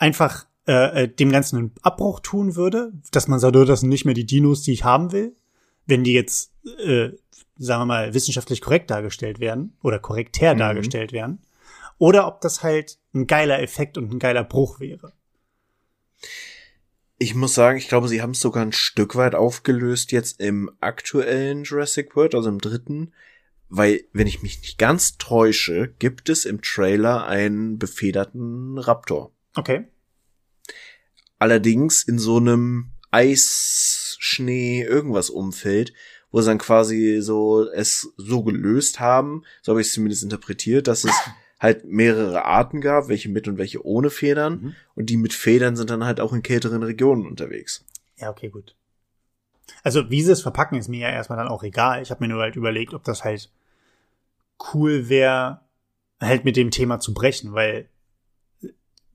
einfach äh, äh, dem Ganzen einen Abbruch tun würde, dass man sagt, oh, das sind nicht mehr die Dinos, die ich haben will, wenn die jetzt, äh, sagen wir mal, wissenschaftlich korrekt dargestellt werden oder korrektär mhm. dargestellt werden, oder ob das halt ein geiler Effekt und ein geiler Bruch wäre. Ich muss sagen, ich glaube, sie haben es sogar ein Stück weit aufgelöst jetzt im aktuellen Jurassic World, also im dritten, weil, wenn ich mich nicht ganz täusche, gibt es im Trailer einen befederten Raptor. Okay. Allerdings in so einem Eis, Schnee, irgendwas Umfeld, wo sie dann quasi so es so gelöst haben, so habe ich es zumindest interpretiert, dass es halt mehrere Arten gab, welche mit und welche ohne Federn. Mhm. Und die mit Federn sind dann halt auch in kälteren Regionen unterwegs. Ja, okay, gut. Also wie sie es verpacken, ist mir ja erstmal dann auch egal. Ich habe mir nur halt überlegt, ob das halt cool wäre, halt mit dem Thema zu brechen, weil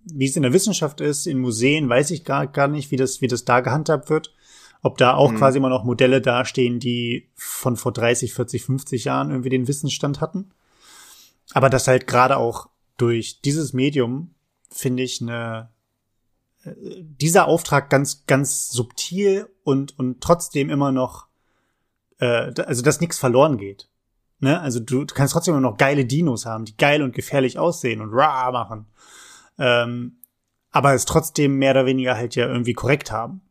wie es in der Wissenschaft ist, in Museen, weiß ich gar, gar nicht, wie das, wie das da gehandhabt wird. Ob da auch mhm. quasi immer noch Modelle dastehen, die von vor 30, 40, 50 Jahren irgendwie den Wissensstand hatten. Aber das halt gerade auch durch dieses Medium, finde ich, eine, äh, dieser Auftrag ganz, ganz subtil und, und trotzdem immer noch, äh, also dass nichts verloren geht. Ne? Also du, du kannst trotzdem immer noch geile Dinos haben, die geil und gefährlich aussehen und rah machen. Ähm, aber es trotzdem mehr oder weniger halt ja irgendwie korrekt haben.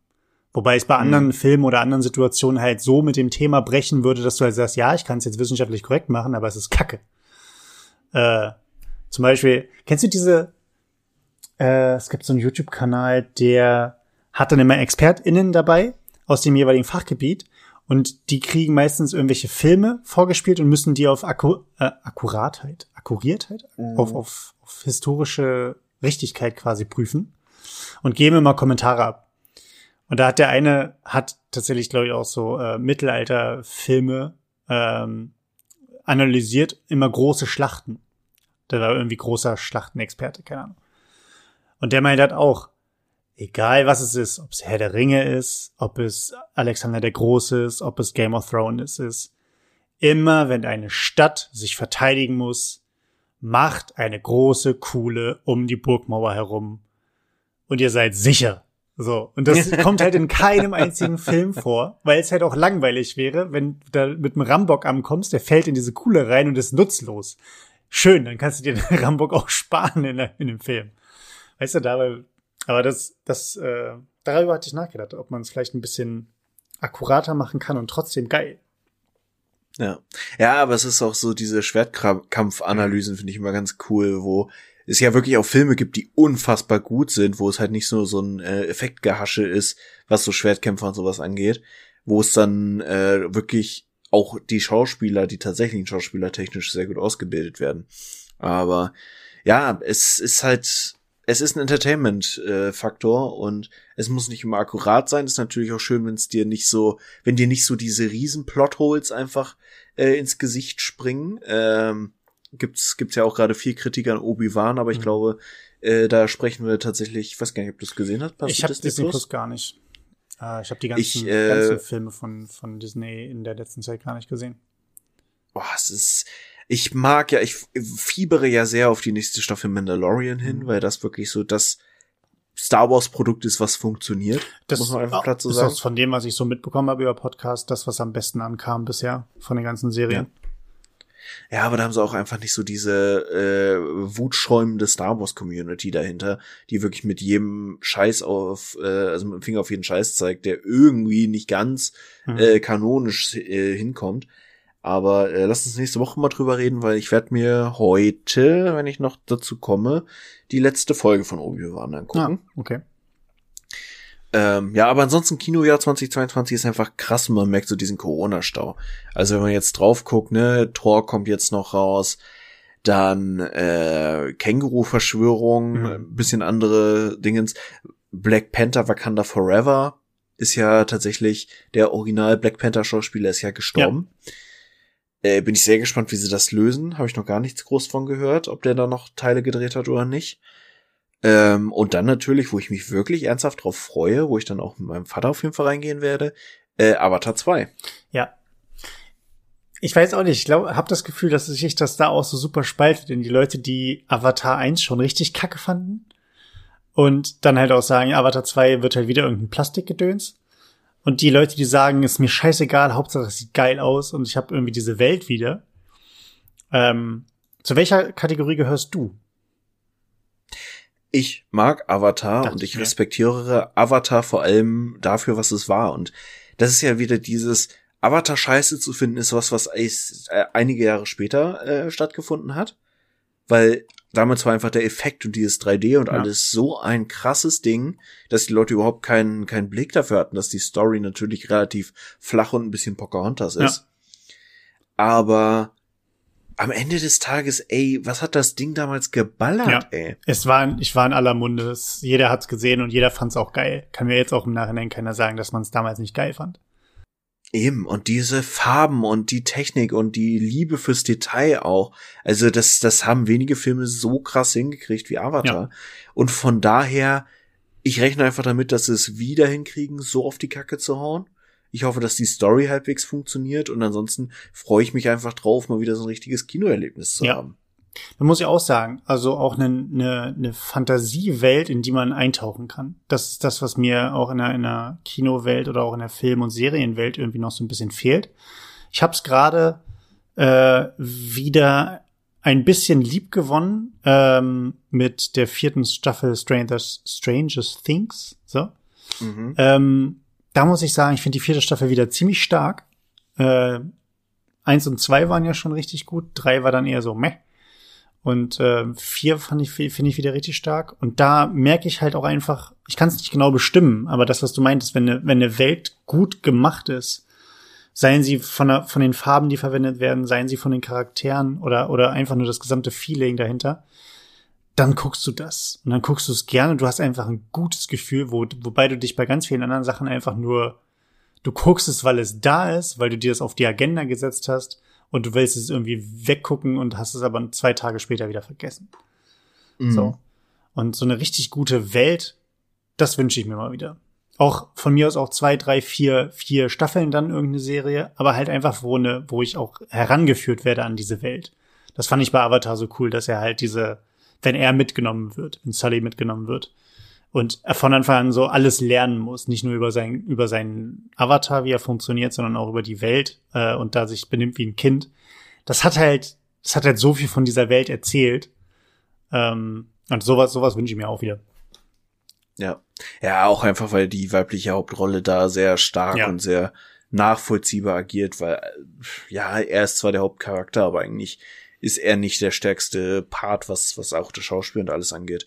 Wobei es bei anderen mhm. Filmen oder anderen Situationen halt so mit dem Thema brechen würde, dass du halt sagst, ja, ich kann es jetzt wissenschaftlich korrekt machen, aber es ist Kacke. Äh, zum Beispiel, kennst du diese, äh, es gibt so einen YouTube-Kanal, der hat dann immer ExpertInnen dabei aus dem jeweiligen Fachgebiet und die kriegen meistens irgendwelche Filme vorgespielt und müssen die auf Akku äh, Akkuratheit, Akkuriertheit, mhm. auf, auf, auf historische Richtigkeit quasi prüfen und geben immer Kommentare ab. Und da hat der eine, hat tatsächlich, glaube ich, auch so äh, Mittelalter-Filme ähm, analysiert, immer große Schlachten. Der war irgendwie großer Schlachtenexperte, keine Ahnung. Und der meint halt auch, egal was es ist, ob es Herr der Ringe ist, ob es Alexander der Große ist, ob es Game of Thrones ist, immer wenn eine Stadt sich verteidigen muss, macht eine große Kuhle um die Burgmauer herum und ihr seid sicher. So. Und das kommt halt in keinem einzigen Film vor, weil es halt auch langweilig wäre, wenn du da mit einem Rambock ankommst, der fällt in diese Kuhle rein und ist nutzlos. Schön, dann kannst du dir den Rambock auch sparen in, in dem Film. Weißt du, dabei, aber das, das, äh, darüber hatte ich nachgedacht, ob man es vielleicht ein bisschen akkurater machen kann und trotzdem geil. Ja. Ja, aber es ist auch so, diese Schwertkampfanalysen finde ich immer ganz cool, wo es ja wirklich auch Filme gibt, die unfassbar gut sind, wo es halt nicht nur so ein äh, Effektgehasche ist, was so Schwertkämpfer und sowas angeht, wo es dann äh, wirklich auch die Schauspieler, die tatsächlichen Schauspieler technisch sehr gut ausgebildet werden. Aber ja, es ist halt es ist ein Entertainment-Faktor äh, und es muss nicht immer akkurat sein. ist natürlich auch schön, wenn es dir nicht so, wenn dir nicht so diese riesen Plotholes einfach äh, ins Gesicht springen. Ähm, gibt's gibt's ja auch gerade viel Kritik an Obi-Wan, aber ich mhm. glaube, äh, da sprechen wir tatsächlich. Ich weiß gar nicht, ob du es gesehen hast. Ich habe Disney Plus gar nicht. Äh, ich habe die ganzen, ich, äh, ganzen Filme von von Disney in der letzten Zeit gar nicht gesehen. Boah, es ist ich mag ja, ich fiebere ja sehr auf die nächste Staffel Mandalorian hin, mhm. weil das wirklich so das Star Wars Produkt ist, was funktioniert. Das muss man einfach platt so sagen. Ist von dem, was ich so mitbekommen habe über Podcast, das, was am besten ankam bisher von den ganzen Serien. Ja, aber da haben sie auch einfach nicht so diese äh, wutschäumende Star Wars Community dahinter, die wirklich mit jedem Scheiß auf, äh, also mit dem Finger auf jeden Scheiß zeigt, der irgendwie nicht ganz mhm. äh, kanonisch äh, hinkommt. Aber äh, lass uns nächste Woche mal drüber reden, weil ich werde mir heute, wenn ich noch dazu komme, die letzte Folge von Obi-Wan angucken. Ah, okay. Ähm, ja, aber ansonsten Kinojahr 2022 ist einfach krass und man merkt so diesen Corona-Stau. Also wenn man jetzt drauf guckt, ne, Thor kommt jetzt noch raus, dann äh, Känguru-Verschwörung, mhm. bisschen andere Dingens. Black Panther Wakanda Forever ist ja tatsächlich der Original Black Panther Schauspieler ist ja gestorben. Ja. Äh, bin ich sehr gespannt, wie sie das lösen. Habe ich noch gar nichts groß von gehört, ob der da noch Teile gedreht hat oder nicht. Ähm, und dann natürlich, wo ich mich wirklich ernsthaft drauf freue, wo ich dann auch mit meinem Vater auf jeden Fall reingehen werde, äh, Avatar 2. Ja. Ich weiß auch nicht, ich glaube, habe das Gefühl, dass sich das da auch so super spaltet in die Leute, die Avatar 1 schon richtig kacke fanden und dann halt auch sagen, Avatar 2 wird halt wieder irgendein Plastikgedöns. Und die Leute, die sagen, ist mir scheißegal, Hauptsache es sieht geil aus und ich habe irgendwie diese Welt wieder. Ähm, zu welcher Kategorie gehörst du? ich mag Avatar Dacht und ich respektiere Avatar vor allem dafür, was es war. Und das ist ja wieder dieses Avatar scheiße zu finden, ist was, was äh, einige Jahre später äh, stattgefunden hat. Weil damals war einfach der Effekt und dieses 3D und ja. alles so ein krasses Ding, dass die Leute überhaupt keinen, keinen Blick dafür hatten, dass die Story natürlich relativ flach und ein bisschen Pocahontas ist. Ja. Aber am Ende des Tages, ey, was hat das Ding damals geballert, ja. ey? Es war, ich war in aller Munde. Jeder hat's gesehen und jeder fand's auch geil. Kann mir jetzt auch im Nachhinein keiner sagen, dass man es damals nicht geil fand. Eben, und diese Farben und die Technik und die Liebe fürs Detail auch. Also, das, das haben wenige Filme so krass hingekriegt wie Avatar. Ja. Und von daher, ich rechne einfach damit, dass sie es wieder hinkriegen, so auf die Kacke zu hauen. Ich hoffe, dass die Story halbwegs funktioniert und ansonsten freue ich mich einfach drauf, mal wieder so ein richtiges Kinoerlebnis zu ja. haben. Da muss ich auch sagen, also auch eine, eine, eine Fantasiewelt, in die man eintauchen kann. Das ist das, was mir auch in einer, in einer Kinowelt oder auch in der Film- und Serienwelt irgendwie noch so ein bisschen fehlt. Ich habe es gerade äh, wieder ein bisschen lieb gewonnen ähm, mit der vierten Staffel Strangers, Strangest Things. So. Mhm. Ähm, da muss ich sagen, ich finde die vierte Staffel wieder ziemlich stark. Äh, eins und zwei waren ja schon richtig gut, drei war dann eher so meh. Und äh, vier fand ich, finde ich wieder richtig stark. Und da merke ich halt auch einfach, ich kann es nicht genau bestimmen, aber das, was du meintest, wenn eine, wenn eine Welt gut gemacht ist, seien sie von, der, von den Farben, die verwendet werden, seien sie von den Charakteren oder, oder einfach nur das gesamte Feeling dahinter, dann guckst du das. Und dann guckst du es gerne. Du hast einfach ein gutes Gefühl, wo, wobei du dich bei ganz vielen anderen Sachen einfach nur, du guckst es, weil es da ist, weil du dir das auf die Agenda gesetzt hast und du willst es irgendwie weggucken und hast es aber zwei Tage später wieder vergessen. Mhm. So. Und so eine richtig gute Welt, das wünsche ich mir mal wieder. Auch von mir aus auch zwei, drei, vier, vier Staffeln dann irgendeine Serie, aber halt einfach, wo, eine, wo ich auch herangeführt werde an diese Welt. Das fand ich bei Avatar so cool, dass er halt diese, wenn er mitgenommen wird, wenn Sully mitgenommen wird. Und von Anfang an so alles lernen muss, nicht nur über sein, über seinen Avatar, wie er funktioniert, sondern auch über die Welt äh, und da sich benimmt wie ein Kind. Das hat halt, das hat halt so viel von dieser Welt erzählt. Ähm, und sowas, sowas wünsche ich mir auch wieder. Ja. Ja, auch einfach, weil die weibliche Hauptrolle da sehr stark ja. und sehr nachvollziehbar agiert, weil, ja, er ist zwar der Hauptcharakter, aber eigentlich ist er nicht der stärkste Part, was, was auch das Schauspiel und alles angeht.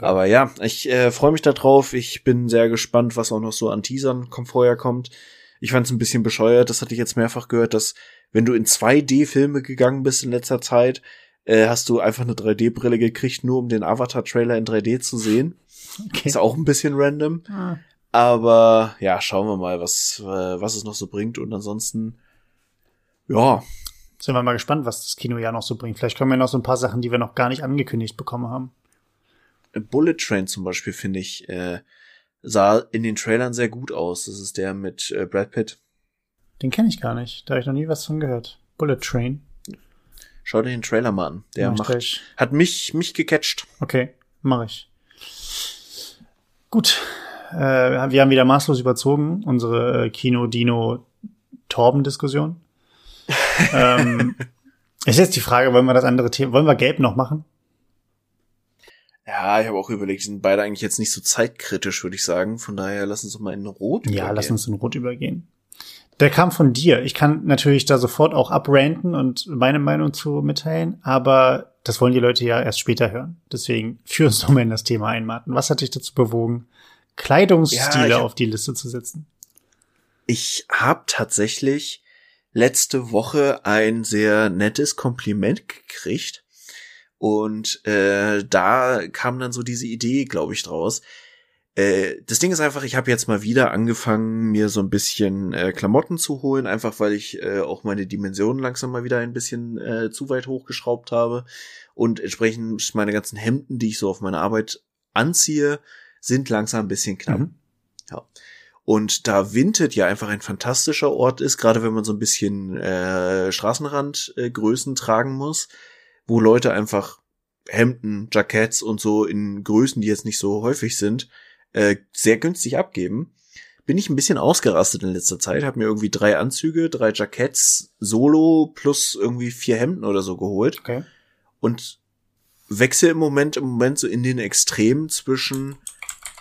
Aber ja, ich äh, freue mich da drauf. Ich bin sehr gespannt, was auch noch so an Teasern kommt, vorher kommt. Ich fand es ein bisschen bescheuert, das hatte ich jetzt mehrfach gehört, dass wenn du in 2D-Filme gegangen bist in letzter Zeit, äh, hast du einfach eine 3D-Brille gekriegt, nur um den Avatar-Trailer in 3D zu sehen. Okay. Ist auch ein bisschen random. Ah. Aber ja, schauen wir mal, was, äh, was es noch so bringt. Und ansonsten, ja, sind wir mal gespannt, was das Kinojahr noch so bringt. Vielleicht kommen ja noch so ein paar Sachen, die wir noch gar nicht angekündigt bekommen haben. Bullet Train zum Beispiel, finde ich, äh, sah in den Trailern sehr gut aus. Das ist der mit äh, Brad Pitt. Den kenne ich gar nicht. Da habe ich noch nie was von gehört. Bullet Train. Schau dir den Trailer mal an. Der mach macht, hat mich, mich gecatcht. Okay, mache ich. Gut. Äh, wir haben wieder maßlos überzogen, unsere äh, Kino-Dino-Torben-Diskussion ähm, Ist jetzt die Frage, wollen wir das andere Thema, wollen wir gelb noch machen? Ja, ich habe auch überlegt, die sind beide eigentlich jetzt nicht so zeitkritisch, würde ich sagen. Von daher lass uns doch mal in Rot ja, übergehen. Ja, lass uns in Rot übergehen. Der kam von dir. Ich kann natürlich da sofort auch abranten und meine Meinung zu mitteilen, aber das wollen die Leute ja erst später hören. Deswegen führ uns doch mal in das Thema ein, Martin. Was hat dich dazu bewogen, Kleidungsstile ja, auf die Liste zu setzen? Ich habe tatsächlich letzte Woche ein sehr nettes Kompliment gekriegt. Und äh, da kam dann so diese Idee, glaube ich, draus. Äh, das Ding ist einfach, ich habe jetzt mal wieder angefangen, mir so ein bisschen äh, Klamotten zu holen, einfach weil ich äh, auch meine Dimensionen langsam mal wieder ein bisschen äh, zu weit hochgeschraubt habe. Und entsprechend meine ganzen Hemden, die ich so auf meine Arbeit anziehe, sind langsam ein bisschen knapp. Mhm. Ja. Und da Vinted ja einfach ein fantastischer Ort ist, gerade wenn man so ein bisschen äh, Straßenrandgrößen äh, tragen muss, wo Leute einfach Hemden, Jacketts und so in Größen, die jetzt nicht so häufig sind, äh, sehr günstig abgeben. Bin ich ein bisschen ausgerastet in letzter Zeit, habe mir irgendwie drei Anzüge, drei Jacketts, Solo plus irgendwie vier Hemden oder so geholt. Okay. Und wechsel im Moment, im Moment so in den Extremen zwischen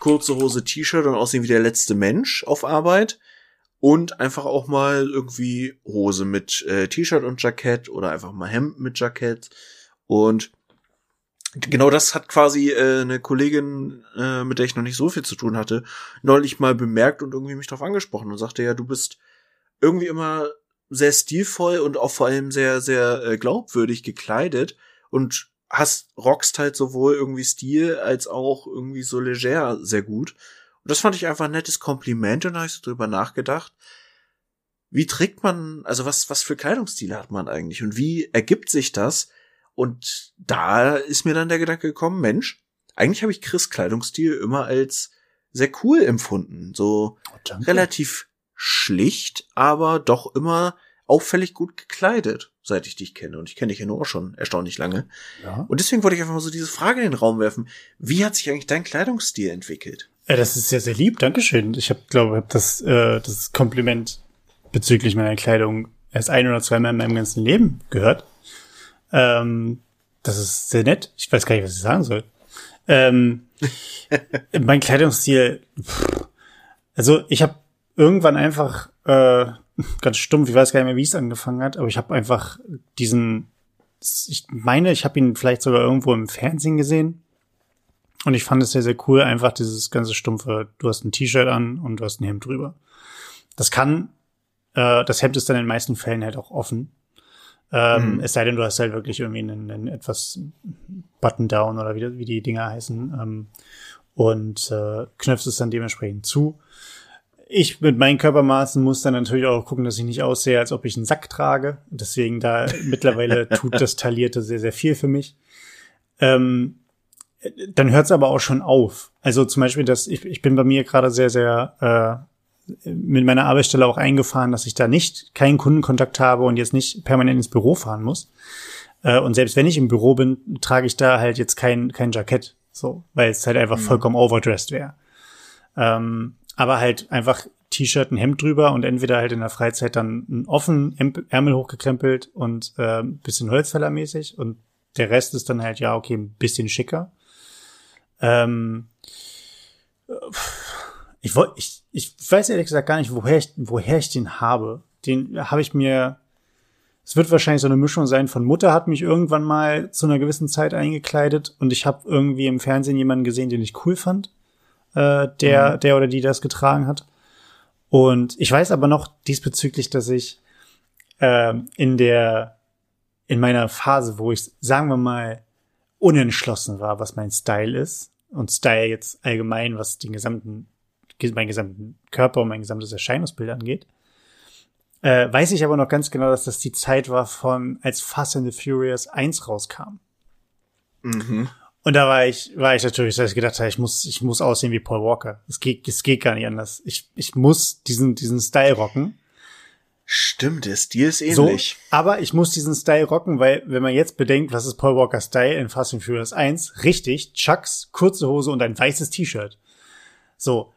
kurze Hose, T-Shirt und aussehen wie der letzte Mensch auf Arbeit. Und einfach auch mal irgendwie Hose mit äh, T-Shirt und Jackett oder einfach mal Hemd mit Jackett. Und genau das hat quasi äh, eine Kollegin, äh, mit der ich noch nicht so viel zu tun hatte, neulich mal bemerkt und irgendwie mich darauf angesprochen und sagte, ja, du bist irgendwie immer sehr stilvoll und auch vor allem sehr, sehr äh, glaubwürdig gekleidet. Und hast rockst halt sowohl irgendwie Stil als auch irgendwie so leger sehr gut. Und das fand ich einfach ein nettes Kompliment und da habe ich so drüber nachgedacht. Wie trägt man, also was, was für Kleidungsstile hat man eigentlich und wie ergibt sich das, und da ist mir dann der Gedanke gekommen, Mensch, eigentlich habe ich Chris Kleidungsstil immer als sehr cool empfunden. So oh, relativ schlicht, aber doch immer auffällig gut gekleidet, seit ich dich kenne. Und ich kenne dich ja nur auch schon erstaunlich lange. Ja. Und deswegen wollte ich einfach mal so diese Frage in den Raum werfen. Wie hat sich eigentlich dein Kleidungsstil entwickelt? Das ist sehr, sehr lieb. Dankeschön. Ich habe, glaube, hab das, äh, das Kompliment bezüglich meiner Kleidung erst ein oder zweimal in meinem ganzen Leben gehört. Ähm, das ist sehr nett. Ich weiß gar nicht, was ich sagen soll. Ähm, mein Kleidungsstil, pff, also ich habe irgendwann einfach äh, ganz stumpf, ich weiß gar nicht mehr, wie es angefangen hat, aber ich habe einfach diesen, ich meine, ich habe ihn vielleicht sogar irgendwo im Fernsehen gesehen und ich fand es sehr, sehr cool, einfach dieses ganze stumpfe, du hast ein T-Shirt an und du hast ein Hemd drüber. Das kann, äh, das Hemd ist dann in den meisten Fällen halt auch offen. Ähm, mhm. Es sei denn, du hast halt wirklich irgendwie einen, einen etwas Button-Down oder wie, wie die Dinger heißen ähm, und äh, knöpfst es dann dementsprechend zu. Ich mit meinen Körpermaßen muss dann natürlich auch gucken, dass ich nicht aussehe, als ob ich einen Sack trage. Deswegen da mittlerweile tut das Taillierte sehr, sehr viel für mich. Ähm, dann hört es aber auch schon auf. Also zum Beispiel, dass ich, ich bin bei mir gerade sehr, sehr äh, mit meiner Arbeitsstelle auch eingefahren, dass ich da nicht keinen Kundenkontakt habe und jetzt nicht permanent ins Büro fahren muss. Äh, und selbst wenn ich im Büro bin, trage ich da halt jetzt kein, kein Jackett, so, weil es halt einfach mhm. vollkommen overdressed wäre. Ähm, aber halt einfach T-Shirt, ein Hemd drüber und entweder halt in der Freizeit dann ein offen Ärmel hochgekrempelt und äh, bisschen Holzfällermäßig und der Rest ist dann halt, ja, okay, ein bisschen schicker. Ähm, ich wollte, ich, ich weiß ehrlich gesagt gar nicht, woher ich, woher ich den habe. Den habe ich mir, es wird wahrscheinlich so eine Mischung sein von Mutter hat mich irgendwann mal zu einer gewissen Zeit eingekleidet und ich habe irgendwie im Fernsehen jemanden gesehen, den ich cool fand, äh, der, mhm. der oder die das getragen hat. Und ich weiß aber noch diesbezüglich, dass ich äh, in der, in meiner Phase, wo ich, sagen wir mal, unentschlossen war, was mein Style ist, und Style jetzt allgemein, was den gesamten meinen gesamten Körper und mein gesamtes Erscheinungsbild angeht. Äh, weiß ich aber noch ganz genau, dass das die Zeit war von, als Fast and the Furious 1 rauskam. Mhm. Und da war ich, war ich natürlich, dass ich gedacht habe, ich muss, ich muss aussehen wie Paul Walker. Es geht, es geht gar nicht anders. Ich, ich muss diesen, diesen Style rocken. Stimmt, der Stil ist ähnlich. So, aber ich muss diesen Style rocken, weil, wenn man jetzt bedenkt, was ist Paul Walker Style in Fast and Furious 1? Richtig, Chucks, kurze Hose und ein weißes T-Shirt. So.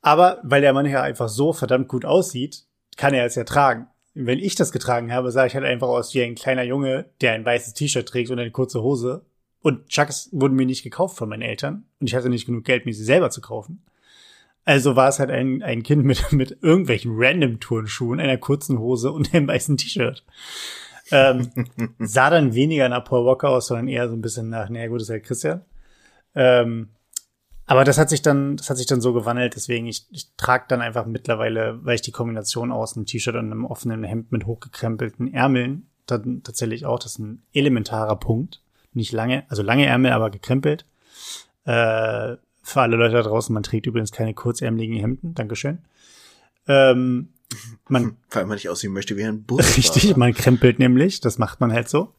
Aber weil der Mann ja einfach so verdammt gut aussieht, kann er es ja tragen. wenn ich das getragen habe, sah ich halt einfach aus wie ein kleiner Junge, der ein weißes T-Shirt trägt und eine kurze Hose. Und Chucks wurden mir nicht gekauft von meinen Eltern. Und ich hatte nicht genug Geld, mir sie selber zu kaufen. Also war es halt ein, ein Kind mit, mit irgendwelchen random Turnschuhen, einer kurzen Hose und einem weißen T-Shirt. Ähm, sah dann weniger nach Paul Walker aus, sondern eher so ein bisschen nach, naja gut, das ist halt Christian. Ähm, aber das hat sich dann, das hat sich dann so gewandelt, deswegen ich, ich trage dann einfach mittlerweile, weil ich die Kombination aus einem T-Shirt und einem offenen Hemd mit hochgekrempelten Ärmeln dann tatsächlich auch, das ist ein elementarer Punkt. Nicht lange, also lange Ärmel, aber gekrempelt. Äh, für alle Leute da draußen, man trägt übrigens keine kurzärmeligen Hemden. Dankeschön. Ähm, man, Weil man nicht aussehen möchte wie ein Bus. Richtig, man krempelt nämlich, das macht man halt so.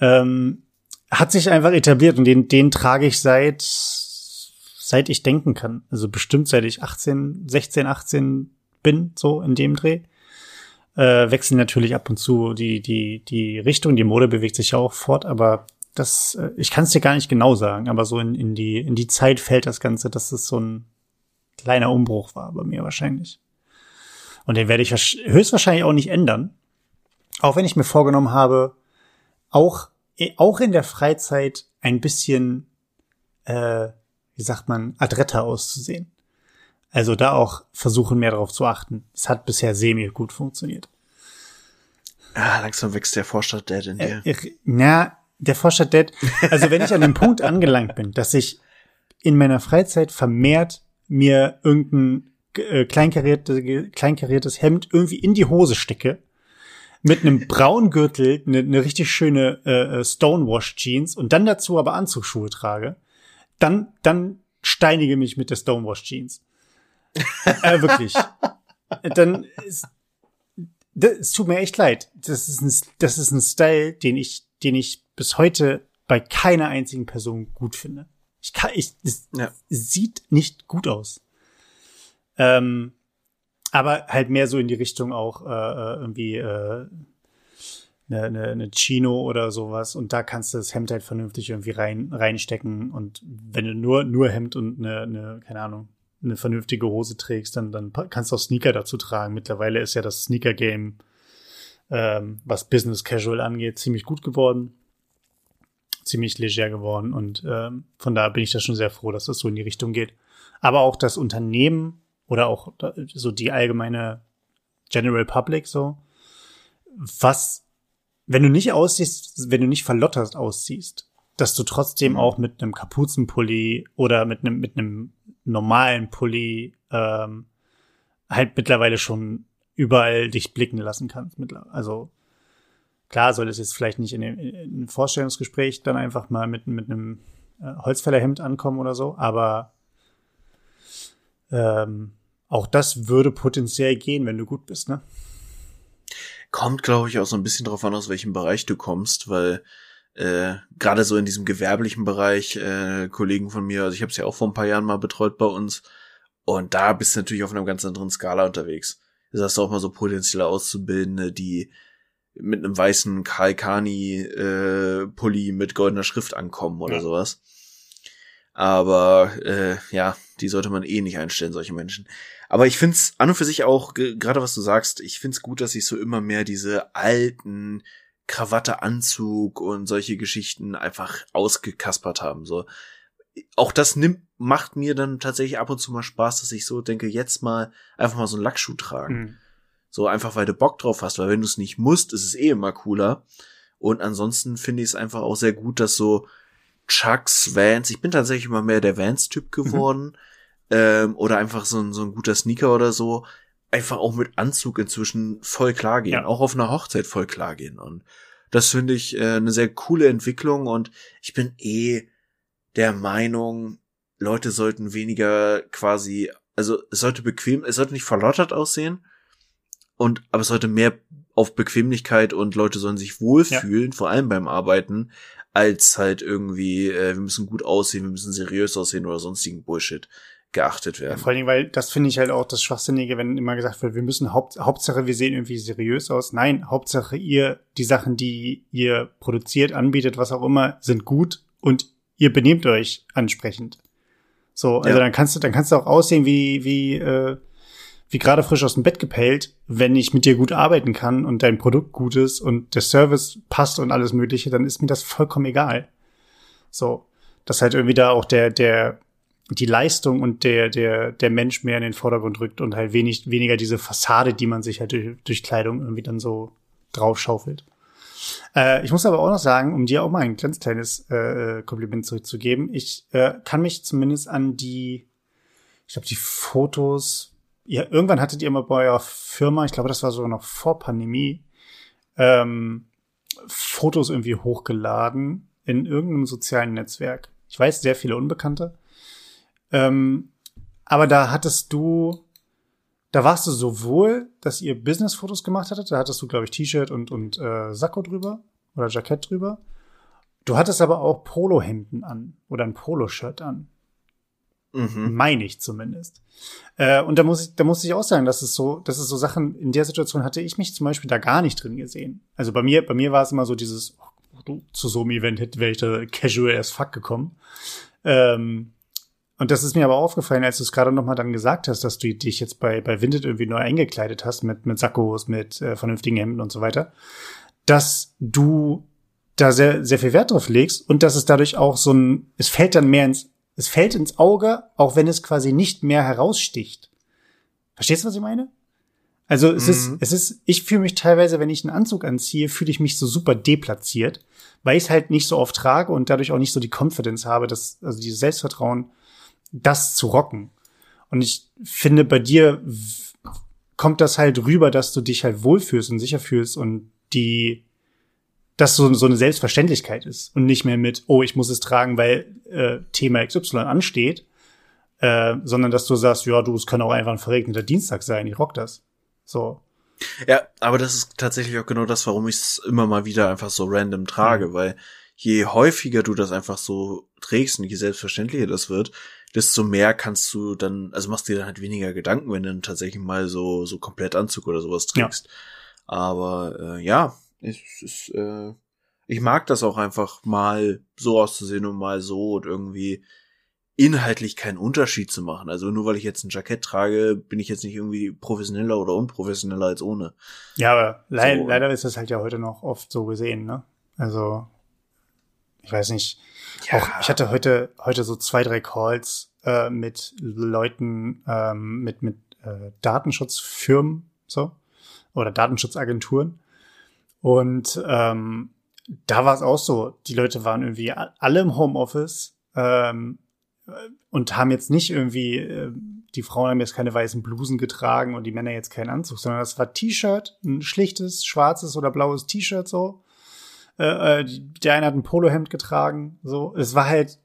Ähm, hat sich einfach etabliert und den, den trage ich seit seit ich denken kann. Also bestimmt seit ich 18, 16, 18 bin, so in dem Dreh. Äh, wechseln natürlich ab und zu die, die, die Richtung, die Mode bewegt sich ja auch fort, aber das, äh, ich kann es dir gar nicht genau sagen, aber so in, in, die, in die Zeit fällt das Ganze, dass es so ein kleiner Umbruch war bei mir wahrscheinlich. Und den werde ich höchstwahrscheinlich auch nicht ändern. Auch wenn ich mir vorgenommen habe, auch, auch in der Freizeit ein bisschen äh, wie sagt man, adretter auszusehen. Also da auch versuchen, mehr darauf zu achten. Es hat bisher semi gut funktioniert. Ah, langsam wächst der Vorstadt-Dad in dir. Äh, na, der Vorstadt-Dad, also wenn ich an dem Punkt angelangt bin, dass ich in meiner Freizeit vermehrt mir irgendein äh, kleinkariertes, kleinkariertes Hemd irgendwie in die Hose stecke, mit einem braunen Gürtel, eine ne richtig schöne äh, äh, Stonewash-Jeans und dann dazu aber Anzugsschuhe trage, dann, dann steinige mich mit der Stonewash Jeans. äh, wirklich. Dann ist, das, es tut mir echt leid. Das ist ein, das ist ein Style, den ich, den ich bis heute bei keiner einzigen Person gut finde. Ich kann, ich, es, ja. sieht nicht gut aus. Ähm, aber halt mehr so in die Richtung auch äh, äh irgendwie äh, eine, eine, eine Chino oder sowas und da kannst du das Hemd halt vernünftig irgendwie rein, reinstecken und wenn du nur, nur Hemd und eine, eine, keine Ahnung, eine vernünftige Hose trägst, dann, dann kannst du auch Sneaker dazu tragen. Mittlerweile ist ja das Sneaker-Game, ähm, was Business Casual angeht, ziemlich gut geworden. Ziemlich leger geworden und ähm, von daher bin ich da schon sehr froh, dass das so in die Richtung geht. Aber auch das Unternehmen oder auch so die allgemeine General Public so, was wenn du nicht aussiehst, wenn du nicht verlottert aussiehst, dass du trotzdem mhm. auch mit einem Kapuzenpulli oder mit einem mit einem normalen Pulli ähm, halt mittlerweile schon überall dich blicken lassen kannst. Also klar soll es jetzt vielleicht nicht in dem, Vorstellungsgespräch dann einfach mal mit, mit einem äh, Holzfällerhemd ankommen oder so, aber ähm, auch das würde potenziell gehen, wenn du gut bist, ne? Kommt, glaube ich, auch so ein bisschen drauf an, aus welchem Bereich du kommst, weil äh, gerade so in diesem gewerblichen Bereich, äh, Kollegen von mir, also ich habe es ja auch vor ein paar Jahren mal betreut bei uns, und da bist du natürlich auf einer ganz anderen Skala unterwegs. Da hast du auch mal so potenzielle Auszubildende, die mit einem weißen Kaikani äh, Pulli mit goldener Schrift ankommen oder ja. sowas. Aber äh, ja, die sollte man eh nicht einstellen, solche Menschen. Aber ich find's an und für sich auch, gerade was du sagst, ich find's gut, dass sich so immer mehr diese alten Krawatte, Anzug und solche Geschichten einfach ausgekaspert haben. So, auch das nimmt, macht mir dann tatsächlich ab und zu mal Spaß, dass ich so denke, jetzt mal einfach mal so einen Lackschuh tragen. Mhm. So einfach, weil du Bock drauf hast, weil wenn du es nicht musst, ist es eh immer cooler. Und ansonsten finde ich es einfach auch sehr gut, dass so Chucks, Vans, ich bin tatsächlich immer mehr der Vans-Typ mhm. geworden. Mhm ähm, oder einfach so ein, so ein guter Sneaker oder so, einfach auch mit Anzug inzwischen voll klar gehen, ja. auch auf einer Hochzeit voll klar gehen. Und das finde ich äh, eine sehr coole Entwicklung und ich bin eh der Meinung, Leute sollten weniger quasi, also es sollte bequem, es sollte nicht verlottert aussehen und aber es sollte mehr auf Bequemlichkeit und Leute sollen sich wohlfühlen, ja. vor allem beim Arbeiten, als halt irgendwie, äh, wir müssen gut aussehen, wir müssen seriös aussehen oder sonstigen Bullshit geachtet werden. Ja, vor allen Dingen, weil das finde ich halt auch das Schwachsinnige, wenn immer gesagt wird, wir müssen Haupt, Hauptsache, wir sehen irgendwie seriös aus. Nein, Hauptsache ihr, die Sachen, die ihr produziert, anbietet, was auch immer, sind gut und ihr benehmt euch ansprechend. So, also ja. dann kannst du, dann kannst du auch aussehen wie, wie, äh, wie gerade frisch aus dem Bett gepellt, wenn ich mit dir gut arbeiten kann und dein Produkt gut ist und der Service passt und alles Mögliche, dann ist mir das vollkommen egal. So, dass halt irgendwie da auch der, der, die Leistung und der, der, der Mensch mehr in den Vordergrund rückt und halt wenig, weniger diese Fassade, die man sich halt durch, durch Kleidung irgendwie dann so draufschaufelt. Äh, ich muss aber auch noch sagen, um dir auch mal ein ganz kleines äh, Kompliment zurückzugeben, ich äh, kann mich zumindest an die, ich glaube, die Fotos ja, irgendwann hattet ihr mal bei eurer Firma, ich glaube, das war sogar noch vor Pandemie, ähm, Fotos irgendwie hochgeladen in irgendeinem sozialen Netzwerk. Ich weiß, sehr viele Unbekannte. Ähm, aber da hattest du, da warst du sowohl, dass ihr Business-Fotos gemacht hattet, da hattest du, glaube ich, T-Shirt und, und äh, Sakko drüber oder Jackett drüber. Du hattest aber auch Polohemden an oder ein Poloshirt an. Mhm. Meine ich zumindest. Äh, und da muss ich, da muss ich auch sagen, dass es so, dass es so Sachen, in der Situation hatte ich mich zum Beispiel da gar nicht drin gesehen. Also bei mir, bei mir war es immer so dieses, oh, zu so einem Event wäre ich da casual as fuck gekommen. Ähm, und das ist mir aber aufgefallen, als du es gerade noch mal dann gesagt hast, dass du dich jetzt bei, bei Vinted irgendwie neu eingekleidet hast mit, mit Sakkos, mit äh, vernünftigen Hemden und so weiter, dass du da sehr, sehr viel Wert drauf legst und dass es dadurch auch so ein, es fällt dann mehr ins es fällt ins Auge, auch wenn es quasi nicht mehr heraussticht. Verstehst du, was ich meine? Also es mhm. ist, es ist, ich fühle mich teilweise, wenn ich einen Anzug anziehe, fühle ich mich so super deplatziert, weil ich es halt nicht so oft trage und dadurch auch nicht so die Confidence habe, dass, also dieses Selbstvertrauen, das zu rocken. Und ich finde, bei dir kommt das halt rüber, dass du dich halt wohlfühlst und sicher fühlst und die, das so, so eine Selbstverständlichkeit ist und nicht mehr mit, oh, ich muss es tragen, weil äh, Thema XY ansteht, äh, sondern dass du sagst, ja, du, es kann auch einfach ein verregneter Dienstag sein, ich rock das. So. Ja, aber das ist tatsächlich auch genau das, warum ich es immer mal wieder einfach so random trage, mhm. weil je häufiger du das einfach so trägst und je selbstverständlicher das wird, desto mehr kannst du dann, also machst dir dann halt weniger Gedanken, wenn du dann tatsächlich mal so, so komplett Anzug oder sowas trägst. Ja. Aber äh, ja, es ist, äh, ich mag das auch einfach mal so auszusehen und mal so und irgendwie inhaltlich keinen Unterschied zu machen. Also nur weil ich jetzt ein Jackett trage, bin ich jetzt nicht irgendwie professioneller oder unprofessioneller als ohne. Ja, aber le so. leider ist das halt ja heute noch oft so gesehen, ne? Also ich weiß nicht. Ja. Auch ich hatte heute heute so zwei drei Calls äh, mit Leuten ähm, mit mit äh, Datenschutzfirmen so oder Datenschutzagenturen und ähm, da war es auch so. Die Leute waren irgendwie alle im Homeoffice ähm, und haben jetzt nicht irgendwie, äh, die Frauen haben jetzt keine weißen Blusen getragen und die Männer jetzt keinen Anzug, sondern das war T-Shirt, ein schlichtes, schwarzes oder blaues T-Shirt so. Äh, äh der eine hat ein Polohemd getragen, so. Es war halt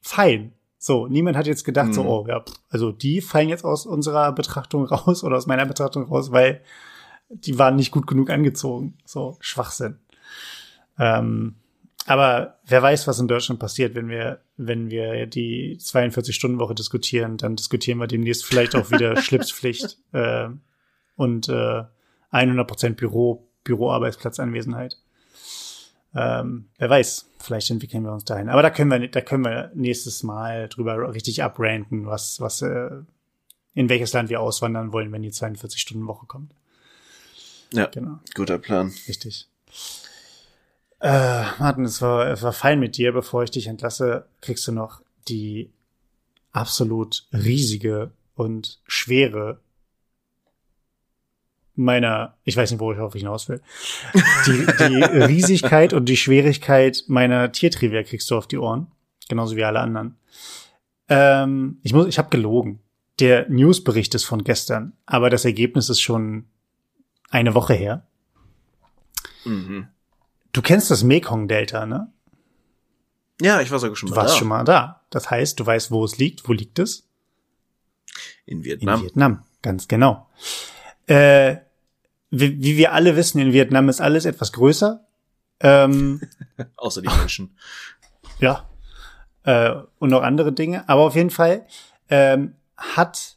fein. So, niemand hat jetzt gedacht, mhm. so, oh, ja, also die fallen jetzt aus unserer Betrachtung raus oder aus meiner Betrachtung raus, weil die waren nicht gut genug angezogen. So, Schwachsinn. Ähm, aber wer weiß, was in Deutschland passiert, wenn wir, wenn wir die 42-Stunden-Woche diskutieren, dann diskutieren wir demnächst vielleicht auch wieder Schlipspflicht äh, und äh, 100% Büro, Büroarbeitsplatzanwesenheit. Ähm, wer weiß, vielleicht entwickeln wir uns dahin. Aber da können wir, da können wir nächstes Mal drüber richtig abranten, was, was, äh, in welches Land wir auswandern wollen, wenn die 42-Stunden-Woche kommt. Ja, genau. guter Plan. Richtig. Äh, Martin, es war, es war fein mit dir. Bevor ich dich entlasse, kriegst du noch die absolut riesige und schwere meiner, ich weiß nicht, wo ich auf hinaus will. Die, die Riesigkeit und die Schwierigkeit meiner Tiertrivia kriegst du auf die Ohren. Genauso wie alle anderen. Ähm, ich muss, ich habe gelogen. Der Newsbericht ist von gestern, aber das Ergebnis ist schon eine Woche her. Mhm. Du kennst das Mekong-Delta, ne? Ja, ich war sogar schon mal da. Du warst schon mal da. Das heißt, du weißt, wo es liegt. Wo liegt es? In Vietnam. In Vietnam, ganz genau. Äh, wie, wie wir alle wissen, in Vietnam ist alles etwas größer. Ähm, Außer die Menschen. Ja. Äh, und noch andere Dinge. Aber auf jeden Fall ähm, hat,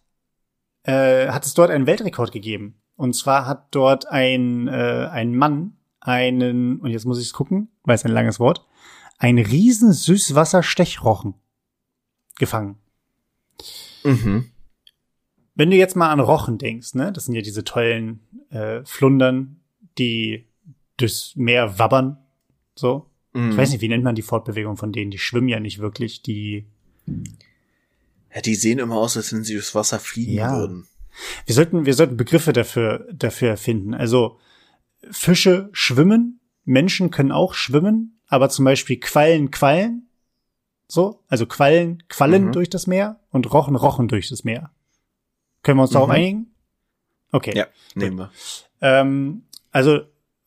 äh, hat es dort einen Weltrekord gegeben. Und zwar hat dort ein, äh, ein Mann einen, und jetzt muss ich es gucken, weil es ein langes Wort, ein riesen Süßwasser-Stechrochen gefangen. Mhm. wenn du jetzt mal an Rochen denkst, ne, das sind ja diese tollen äh, Flundern, die durchs Meer wabbern, so. Mhm. Ich weiß nicht, wie nennt man die Fortbewegung von denen? Die schwimmen ja nicht wirklich, die. Ja, die sehen immer aus, als wenn sie durchs Wasser fliegen Ja. würden. Wir sollten, wir sollten Begriffe dafür, dafür finden. Also Fische schwimmen, Menschen können auch schwimmen, aber zum Beispiel Quallen quallen. So, also Quallen quallen Mhm. durch das Meer und Rochen rochen durch das Meer. Können wir uns darauf Mhm. einigen? Okay. Ja, nehmen wir. Ähm, also,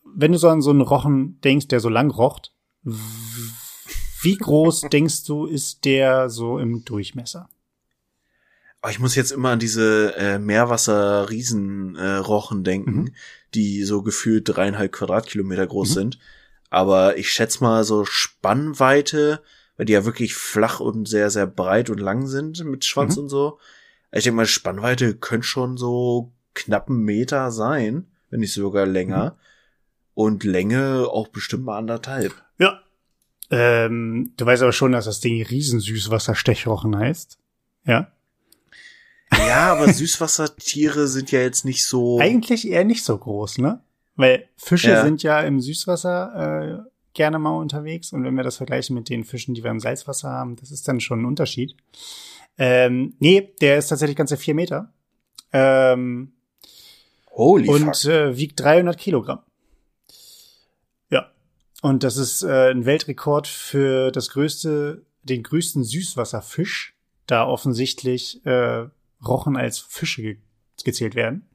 wenn du so an so einen Rochen denkst, der so lang rocht, wie groß denkst du, ist der so im Durchmesser? Aber ich muss jetzt immer an diese äh, Meerwasser-Riesenrochen äh, denken, Mhm. die so gefühlt dreieinhalb Quadratkilometer groß Mhm. sind. Aber ich schätze mal so Spannweite, weil die ja wirklich flach und sehr, sehr breit und lang sind mit Schwanz Mhm. und so. Ich denke mal, Spannweite könnte schon so knapp einen Meter sein, wenn nicht sogar länger. Mhm. Und Länge auch bestimmt mal anderthalb. Ja. Ähm, du weißt aber schon, dass das Ding Riesensüßwasserstechrochen heißt. Ja. Ja, aber Süßwassertiere sind ja jetzt nicht so. Eigentlich eher nicht so groß, ne? Weil Fische Ja. sind ja im Süßwasser äh, gerne mal unterwegs und wenn wir das vergleichen mit den Fischen, die wir im Salzwasser haben, das ist dann schon ein Unterschied. Ähm, nee, der ist tatsächlich ganze vier Meter. Ähm, Holy und fuck. äh, wiegt 300 Kilogramm. Ja. Und das ist äh, ein Weltrekord für das größte, den größten Süßwasserfisch, da offensichtlich äh, Rochen als Fische ge gezählt werden.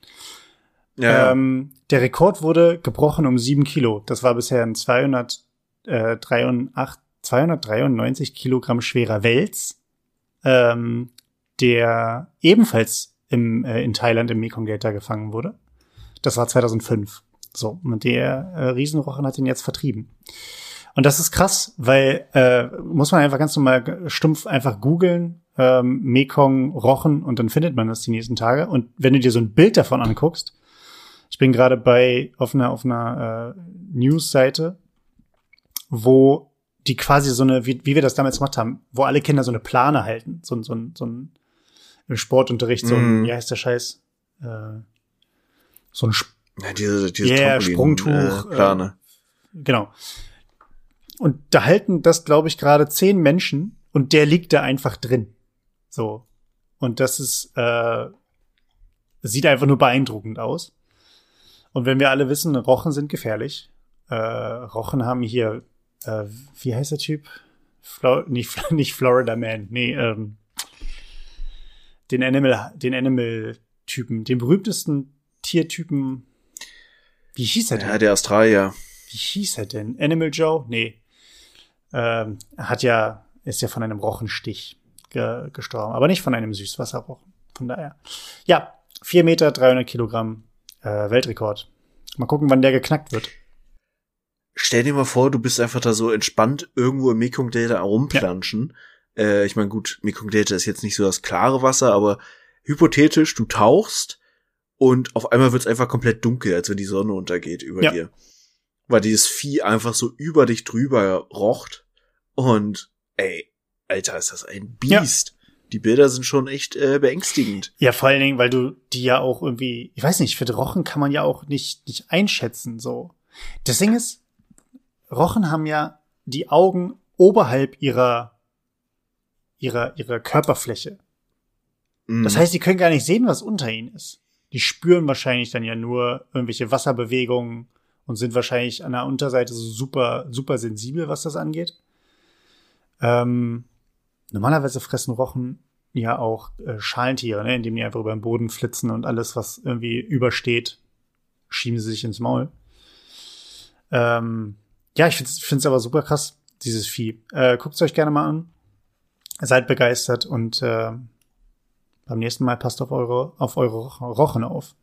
Ja, Ähm, der Rekord wurde gebrochen um sieben Kilo. Das war bisher ein 200, äh, 83, 293 Kilogramm schwerer Wels, ähm, der ebenfalls im, äh, in Thailand im Mekong-Delta gefangen wurde. Das war 2005. So, und der äh, Riesenrochen hat ihn jetzt vertrieben. Und das ist krass, weil äh, muss man einfach ganz normal stumpf einfach googeln, ähm, Mekong Rochen und dann findet man das die nächsten Tage. Und wenn du dir so ein Bild davon anguckst, ich bin gerade bei auf einer auf einer äh, News-Seite, wo die quasi so eine, wie, wie wir das damals gemacht haben, wo alle Kinder so eine Plane halten, so, ein so, so ein im Sportunterricht, so ein, Mhm. wie heißt der Scheiß? Äh, so ein Sp ja diese, diese Yeah, Trampolin, Sprungtuch, Äh, Plane. Genau. Und da halten das, glaube ich, gerade zehn Menschen und der liegt da einfach drin. So. Und das ist, äh, sieht einfach nur beeindruckend aus. Und wenn wir alle wissen, Rochen sind gefährlich. Äh, Rochen haben hier, äh, wie heißt der Typ? Flo nicht, nicht Florida Man, nee, ähm, den Animal, den Animal-Typen, den berühmtesten Tiertypen. Wie hieß er denn? Ja, der Australier. wie hieß er denn? Animal Joe? Nee. Ähm, er hat ja, ist ja von einem Rochenstich ge gestorben, aber nicht von einem Süßwasserrochen. Von daher. Ja, vier Meter, 300 Kilogramm, äh, Weltrekord. Mal gucken, wann der geknackt wird. Stell dir mal vor, du bist einfach da so entspannt irgendwo im Mekong Delta rumplanschen. Äh, ich meine, gut, Mekong Delta ist jetzt nicht so das klare Wasser, aber hypothetisch, du tauchst und auf einmal wird's einfach komplett dunkel, als wenn die Sonne untergeht über Ja. dir. Weil dieses Vieh einfach so über dich drüber rocht und ey, Alter, ist das ein Ja. Biest. Die Bilder sind schon echt äh, beängstigend. Ja, vor allen Dingen, weil du die ja auch irgendwie, ich weiß nicht, für Rochen kann man ja auch nicht, nicht einschätzen, so. Das Ding ist, Rochen haben ja die Augen oberhalb ihrer, ihrer, ihrer Körperfläche. Mhm. Das heißt, die können gar nicht sehen, was unter ihnen ist. Die spüren wahrscheinlich dann ja nur irgendwelche Wasserbewegungen und sind wahrscheinlich an der Unterseite so super, super sensibel, was das angeht. Ähm, normalerweise fressen Rochen ja auch äh, Schalentiere, ne, indem die einfach über den Boden flitzen und alles, was irgendwie übersteht, schieben sie sich ins Maul. Ähm, ja, ich finde es aber super krass, dieses Vieh. Äh, Guckt es euch gerne mal an. Seid begeistert und äh, beim nächsten Mal passt auf eure, auf eure Roch- Rochen auf.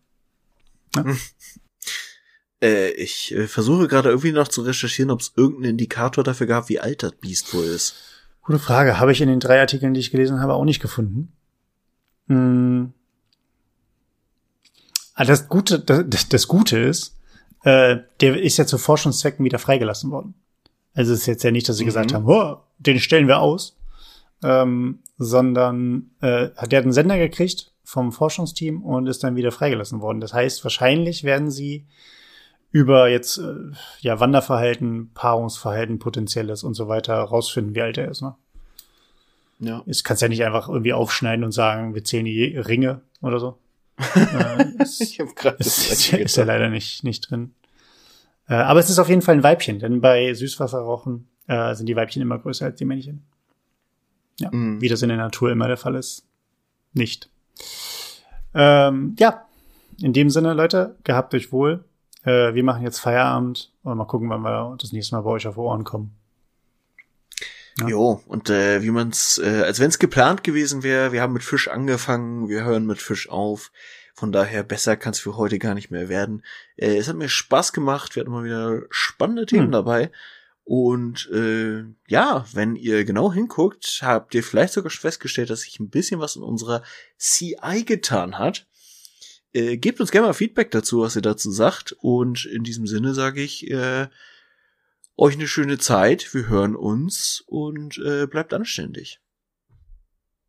Äh, ich äh, versuche gerade irgendwie noch zu recherchieren, ob es irgendeinen Indikator dafür gab, wie alt das Biest wohl ist. Gute Frage. Habe ich in den drei Artikeln, die ich gelesen habe, auch nicht gefunden. Hm. Ah, das Gute, das, das Gute ist, äh, der ist ja zu Forschungszwecken wieder freigelassen worden. Also es ist jetzt ja nicht, dass sie Mhm. gesagt haben, oh, den stellen wir aus, ähm, sondern äh, hat der hat einen Sender gekriegt vom Forschungsteam und ist dann wieder freigelassen worden. Das heißt, wahrscheinlich werden sie über jetzt äh, ja Wanderverhalten, Paarungsverhalten, potenzielles und so weiter rausfinden, wie alt er ist. Ne? Ja. Es kannst ja nicht einfach irgendwie aufschneiden und sagen, wir zählen die Ringe oder so. äh, ist, ich hab grad das ist, ist ja leider nicht nicht drin. Äh, aber es ist auf jeden Fall ein Weibchen, denn bei Süßwasserrauchen äh, sind die Weibchen immer größer als die Männchen. Ja, mm. wie das in der Natur immer der Fall ist. Nicht. Ähm, ja, in dem Sinne, Leute, gehabt euch wohl. Äh, wir machen jetzt Feierabend und mal gucken, wann wir das nächste Mal bei euch auf Ohren kommen. Ja. Jo, und äh, wie man's, äh, als wenn es geplant gewesen wäre, wir haben mit Fisch angefangen, wir hören mit Fisch auf. Von daher besser kann es für heute gar nicht mehr werden. Äh, es hat mir Spaß gemacht, wir hatten mal wieder spannende Themen hm. dabei. Und äh, ja, wenn ihr genau hinguckt, habt ihr vielleicht sogar festgestellt, dass sich ein bisschen was in unserer CI getan hat. Äh, gebt uns gerne mal Feedback dazu, was ihr dazu sagt. Und in diesem Sinne sage ich äh, euch eine schöne Zeit. Wir hören uns und äh, bleibt anständig.